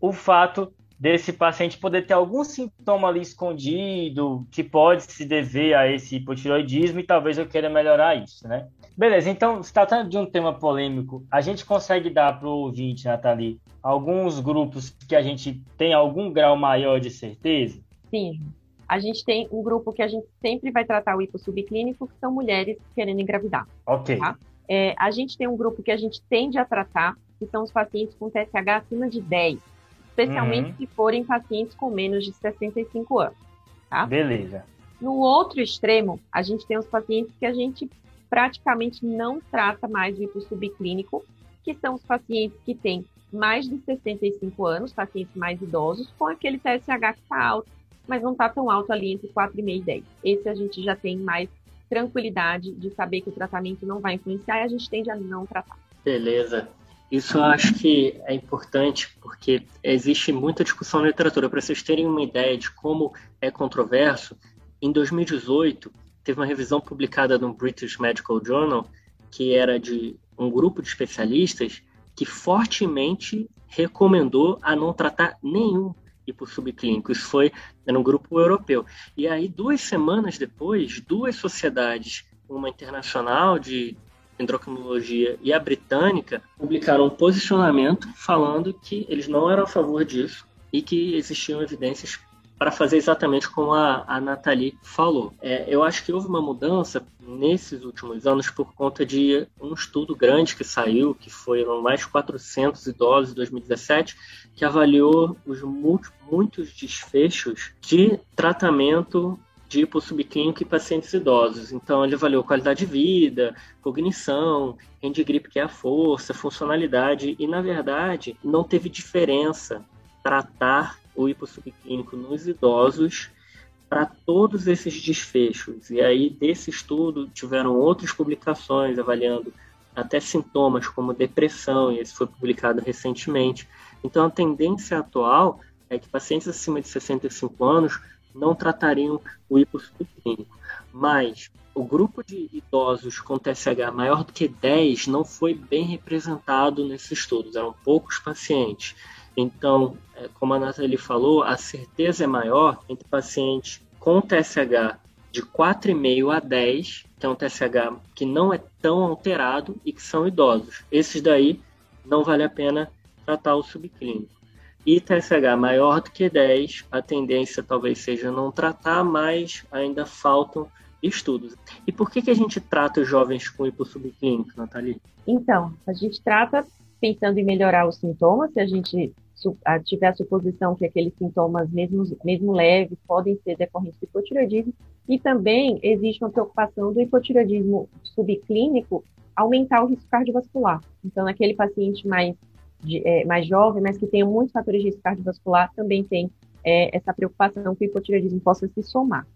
o fato desse paciente poder ter algum sintoma ali escondido que pode se dever a esse hipotiroidismo e talvez eu queira melhorar isso, né? Beleza, então, se tratando de um tema polêmico, a gente consegue dar para o ouvinte, Nathalie, alguns grupos que a gente tem algum grau maior de certeza? Sim, a gente tem um grupo que a gente sempre vai tratar o hipo subclínico, que são mulheres querendo engravidar. Ok. Tá? É, a gente tem um grupo que a gente tende a tratar, que são os pacientes com TSH acima de 10, especialmente uhum. se forem pacientes com menos de 65 anos. Tá? Beleza. No outro extremo, a gente tem os pacientes que a gente praticamente não trata mais o hipo subclínico, que são os pacientes que têm mais de 65 anos, pacientes mais idosos, com aquele TSH que está alto, mas não está tão alto ali entre 4,5 e 10. Esse a gente já tem mais tranquilidade de saber que o tratamento não vai influenciar e a gente tende a não tratar. Beleza. Isso eu acho que é importante porque existe muita discussão na literatura. Para vocês terem uma ideia de como é controverso, em 2018 teve uma revisão publicada no British Medical Journal que era de um grupo de especialistas que fortemente recomendou a não tratar nenhum hipossubclínico. Isso foi no grupo europeu. E aí, duas semanas depois, duas sociedades, uma internacional de endocrinologia e a britânica, publicaram um posicionamento falando que eles não eram a favor disso e que existiam evidências para fazer exatamente como a, a Nathalie falou. É, eu acho que houve uma mudança nesses últimos anos por conta de um estudo grande que saiu, que foram mais de 400 idosos em 2017, que avaliou os muitos desfechos de tratamento de hipossubclínico em pacientes idosos. Então, ele avaliou qualidade de vida, cognição, grip que é a força, funcionalidade, e, na verdade, não teve diferença tratar o hipossubclínico nos idosos para todos esses desfechos. E aí, desse estudo, tiveram outras publicações avaliando até sintomas como depressão, e esse foi publicado recentemente. Então, a tendência atual é que pacientes acima de 65 anos não tratariam o hipossubclínico. Mas o grupo de idosos com TSH maior do que 10 não foi bem representado nesses estudos, eram poucos pacientes. Então, é, como a Nathalie falou, a certeza é maior entre pacientes com TSH de 4,5 a 10, que é um TSH que não é tão alterado e que são idosos. Esses daí não vale a pena tratar o subclínico. E TSH maior do que 10, a tendência talvez seja não tratar, mas ainda faltam estudos. E por que, que a gente trata os jovens com hipossubclínico, Nathalie? Então, a gente trata pensando em melhorar os sintomas, se a gente tiver a suposição que aqueles sintomas, mesmo, mesmo leves, podem ser decorrentes do hipotireoidismo, e também existe uma preocupação do hipotireoidismo subclínico aumentar o risco cardiovascular. Então, naquele paciente mais, de, é, mais jovem, mas que tenha muitos fatores de risco cardiovascular, também tem é, essa preocupação que o hipotireoidismo possa se somar.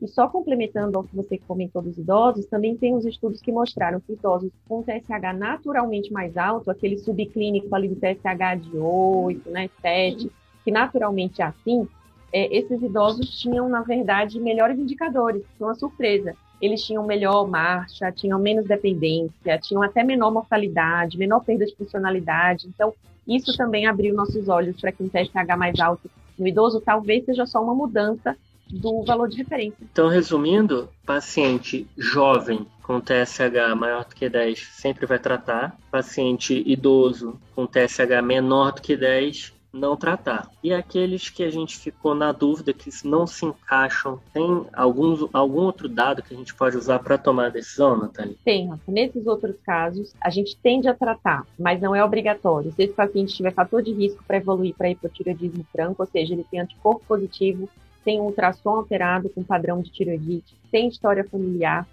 E só complementando ao que você comentou dos idosos, também tem os estudos que mostraram que idosos com TSH naturalmente mais alto, aquele subclínico ali do TSH de 8, né, 7, que naturalmente é assim, é, esses idosos tinham, na verdade, melhores indicadores, foi uma surpresa. Eles tinham melhor marcha, tinham menos dependência, tinham até menor mortalidade, menor perda de funcionalidade. Então, isso também abriu nossos olhos para que um TSH mais alto no idoso talvez seja só uma mudança do valor de referência. Então, resumindo, paciente jovem com TSH maior do que 10 sempre vai tratar, paciente idoso com TSH menor do que 10 não tratar. E aqueles que a gente ficou na dúvida que não se encaixam, tem alguns, algum outro dado que a gente pode usar para tomar a decisão, Nathalie? Tem, nesses outros casos, a gente tende a tratar, mas não é obrigatório. Se esse paciente tiver fator de risco para evoluir para hipotireoidismo franco, ou seja, ele tem anticorpo positivo, tem um ultrassom alterado com padrão de tireoidite, tem história familiar,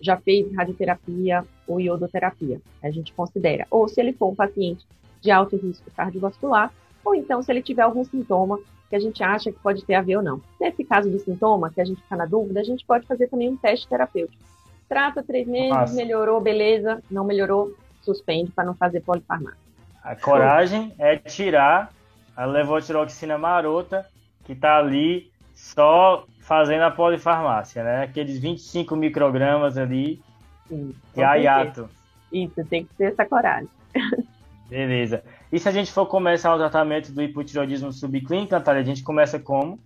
já fez radioterapia ou iodoterapia, a gente considera. Ou se ele for um paciente de alto risco cardiovascular, ou então se ele tiver algum sintoma que a gente acha que pode ter a ver ou não. Nesse caso de sintoma, que a gente fica na dúvida, a gente pode fazer também um teste terapêutico. Trata três meses, Nossa. melhorou, beleza, não melhorou, suspende para não fazer polifarmácia. A coragem é tirar a levotiroxina marota que está ali só fazendo a polifarmácia, né? Aqueles 25 microgramas ali Sim, e a hiato. Isso, tem que ter essa coragem. <laughs> Beleza. E se a gente for começar o tratamento do hipotiroidismo subclínico, Natália, a gente começa como?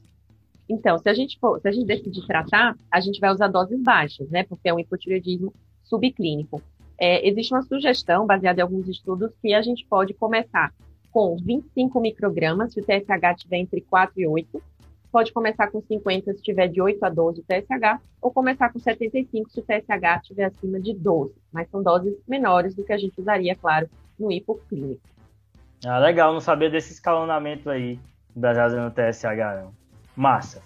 Então, se a gente for, se a gente decidir tratar, a gente vai usar doses baixas, né? Porque é um hipotiroidismo subclínico. É, existe uma sugestão, baseada em alguns estudos, que a gente pode começar com 25 microgramas, se o TSH estiver entre 4 e 8, Pode começar com 50 se tiver de 8 a 12 o TSH, ou começar com 75 se o TSH estiver acima de 12. Mas são doses menores do que a gente usaria, claro, no hipoclínico. Ah, legal, não sabia desse escalonamento aí baseado no TSH, não. Massa.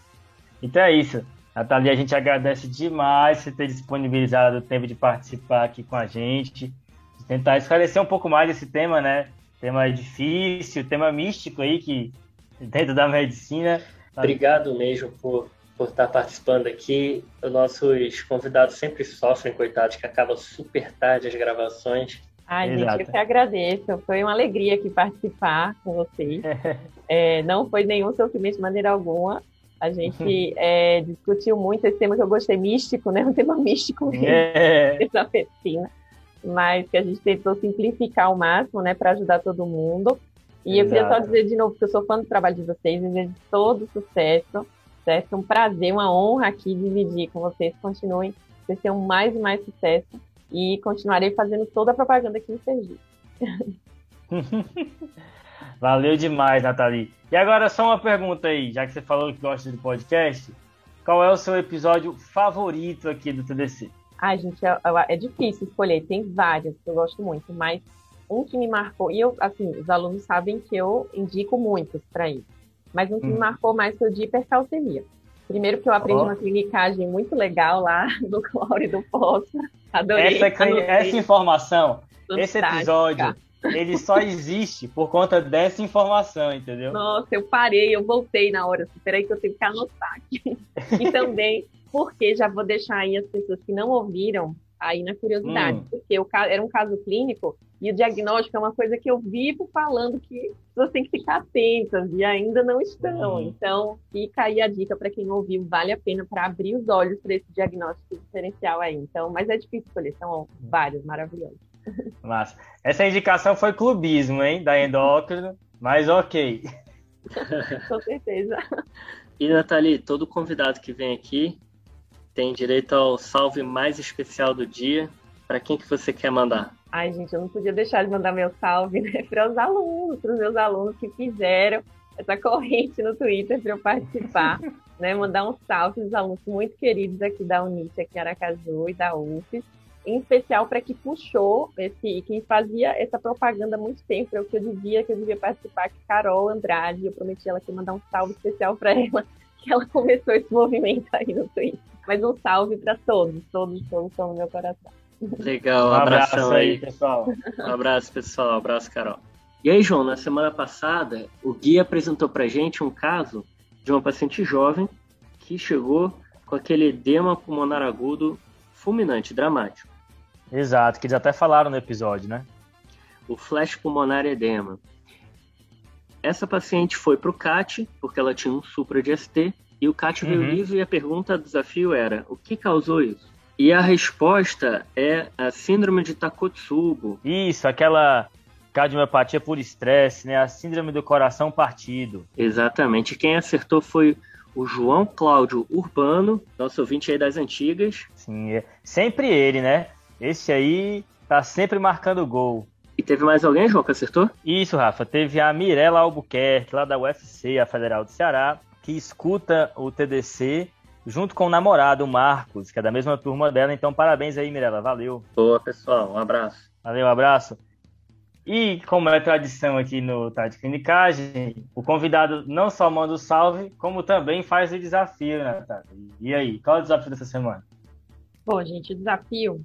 Então é isso. Natalia, a gente agradece demais você ter disponibilizado o tempo de participar aqui com a gente, de tentar esclarecer um pouco mais esse tema, né? Tema difícil, tema místico aí que dentro da medicina. Obrigado mesmo por, por estar participando aqui. Os nossos convidados sempre sofrem, coitados, que acabam super tarde as gravações. Ai, Exato. gente, eu que agradeço. Foi uma alegria aqui participar com vocês. <laughs> é, não foi nenhum sofrimento de maneira alguma. A gente <laughs> é, discutiu muito esse tema que eu gostei místico, né? <laughs> Um tema místico mesmo, é. essa medicina. mas que a gente tentou simplificar ao máximo, né, para ajudar todo mundo. E Exato. eu queria só dizer de novo que eu sou fã do trabalho de vocês, desejo todo sucesso, certo? É um prazer, uma honra aqui dividir com vocês. Continuem, vocês tenham mais e mais sucesso e continuarei fazendo toda a propaganda aqui em Sergipe. <laughs> Valeu demais, Nathalie. E agora só uma pergunta aí, já que você falou que gosta do podcast, qual é o seu episódio favorito aqui do TDC? Ai, gente, é, é, difícil escolher, tem vários que eu gosto muito, mas um que me marcou, e eu, assim, os alunos sabem que eu indico muitos para ir, mas um que hum. me marcou mais foi o de hipercalcemia. Primeiro que eu aprendi oh. uma clinicagem muito legal lá <laughs> do Clório do Poço. Adorei. Essa, essa informação, esse episódio, <laughs> ele só existe por conta dessa informação, entendeu? Nossa, eu parei, eu voltei na hora. Espera que eu tenho que anotar aqui. <laughs> E também, porque já vou deixar aí as pessoas que não ouviram aí na curiosidade, hum. porque o, era um caso clínico e o diagnóstico é uma coisa que eu vivo falando que as pessoas têm que ficar atentas e ainda não estão. Hum. Então, fica aí a dica para quem ouviu, vale a pena para abrir os olhos para esse diagnóstico diferencial aí. Então, mas é difícil escolher, são vários maravilhosos. <laughs> Massa. Essa indicação foi clubismo, hein, da endócrino, mas ok. Com certeza. E, Nathalie, todo convidado que vem aqui tem direito ao salve mais especial do dia. Para quem que você quer mandar? Ai, gente, eu não podia deixar de mandar meu salve <laughs> né, para os alunos, para os meus alunos que fizeram essa corrente no Twitter para eu participar. <laughs> né, mandar um salve para os alunos muito queridos aqui da Unite, aqui em Aracaju e da UFES em especial para que puxou esse, quem fazia essa propaganda há muito tempo, é o que eu dizia que eu devia participar, que Carol Andrade, eu prometi ela que mandar um salve especial para ela, que ela começou esse movimento aí no Twitter. Mas um salve para todos, todos, todos estão no meu coração. Legal, um abraço aí, pessoal. Um abraço, pessoal. Um abraço, Carol. E aí, João, na semana passada, o Gui apresentou pra gente um caso de uma paciente jovem que chegou com aquele edema pulmonar agudo fulminante, dramático. Exato, que eles até falaram no episódio, né? O flash pulmonar edema. Essa paciente foi para o CAT, porque ela tinha um supra de ST, e o CAT uhum. veio liso e a pergunta do desafio era: o que causou isso? E a resposta é a síndrome de Takotsubo. Isso, aquela cardiomiopatia por estresse, né? A síndrome do coração partido. Exatamente. Quem acertou foi o João Cláudio Urbano, nosso ouvinte aí das antigas. Sim, é sempre ele, né? Esse aí tá sempre marcando gol. E teve mais alguém, João, que acertou? Isso, Rafa. Teve a Mirella Albuquerque, lá da UFC, a Federal do Ceará, que escuta o TDC junto com o namorado, o Marcos, que é da mesma turma dela. Então, parabéns aí, Mirella. Valeu. Boa, pessoal. Um abraço. Valeu, um abraço. E como é tradição aqui no Tade Clinicagem, o convidado não só manda o salve, como também faz o desafio, né, Tati? E aí, qual é o desafio dessa semana? Bom, gente, o desafio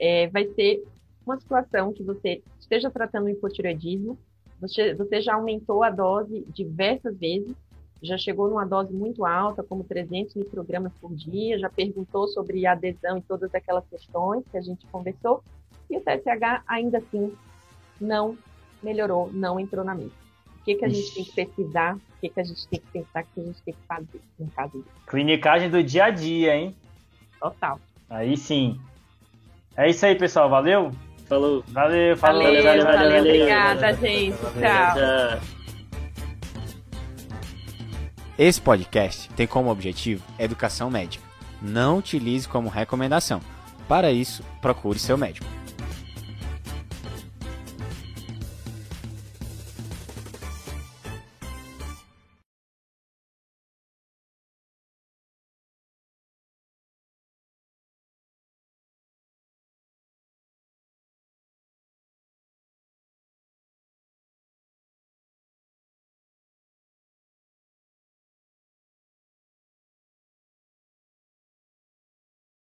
é, vai ser uma situação que você esteja tratando o hipotireoidismo, você, você já aumentou a dose diversas vezes, já chegou numa dose muito alta, como 300 microgramas por dia, já perguntou sobre adesão e todas aquelas questões que a gente conversou, e o TSH ainda assim não melhorou, não entrou na mesa. O que, que a gente tem que pesquisar, o que, que a gente tem que pensar, o que a gente tem que fazer no caso disso. Clinicagem do dia a dia, hein? Total. Aí sim. É isso aí, pessoal. Valeu? Falou. Valeu, falou. Valeu, valeu, valeu, valeu obrigada, valeu, gente. Tchau. Esse podcast tem como objetivo educação médica. Não utilize como recomendação. Para isso, procure seu médico.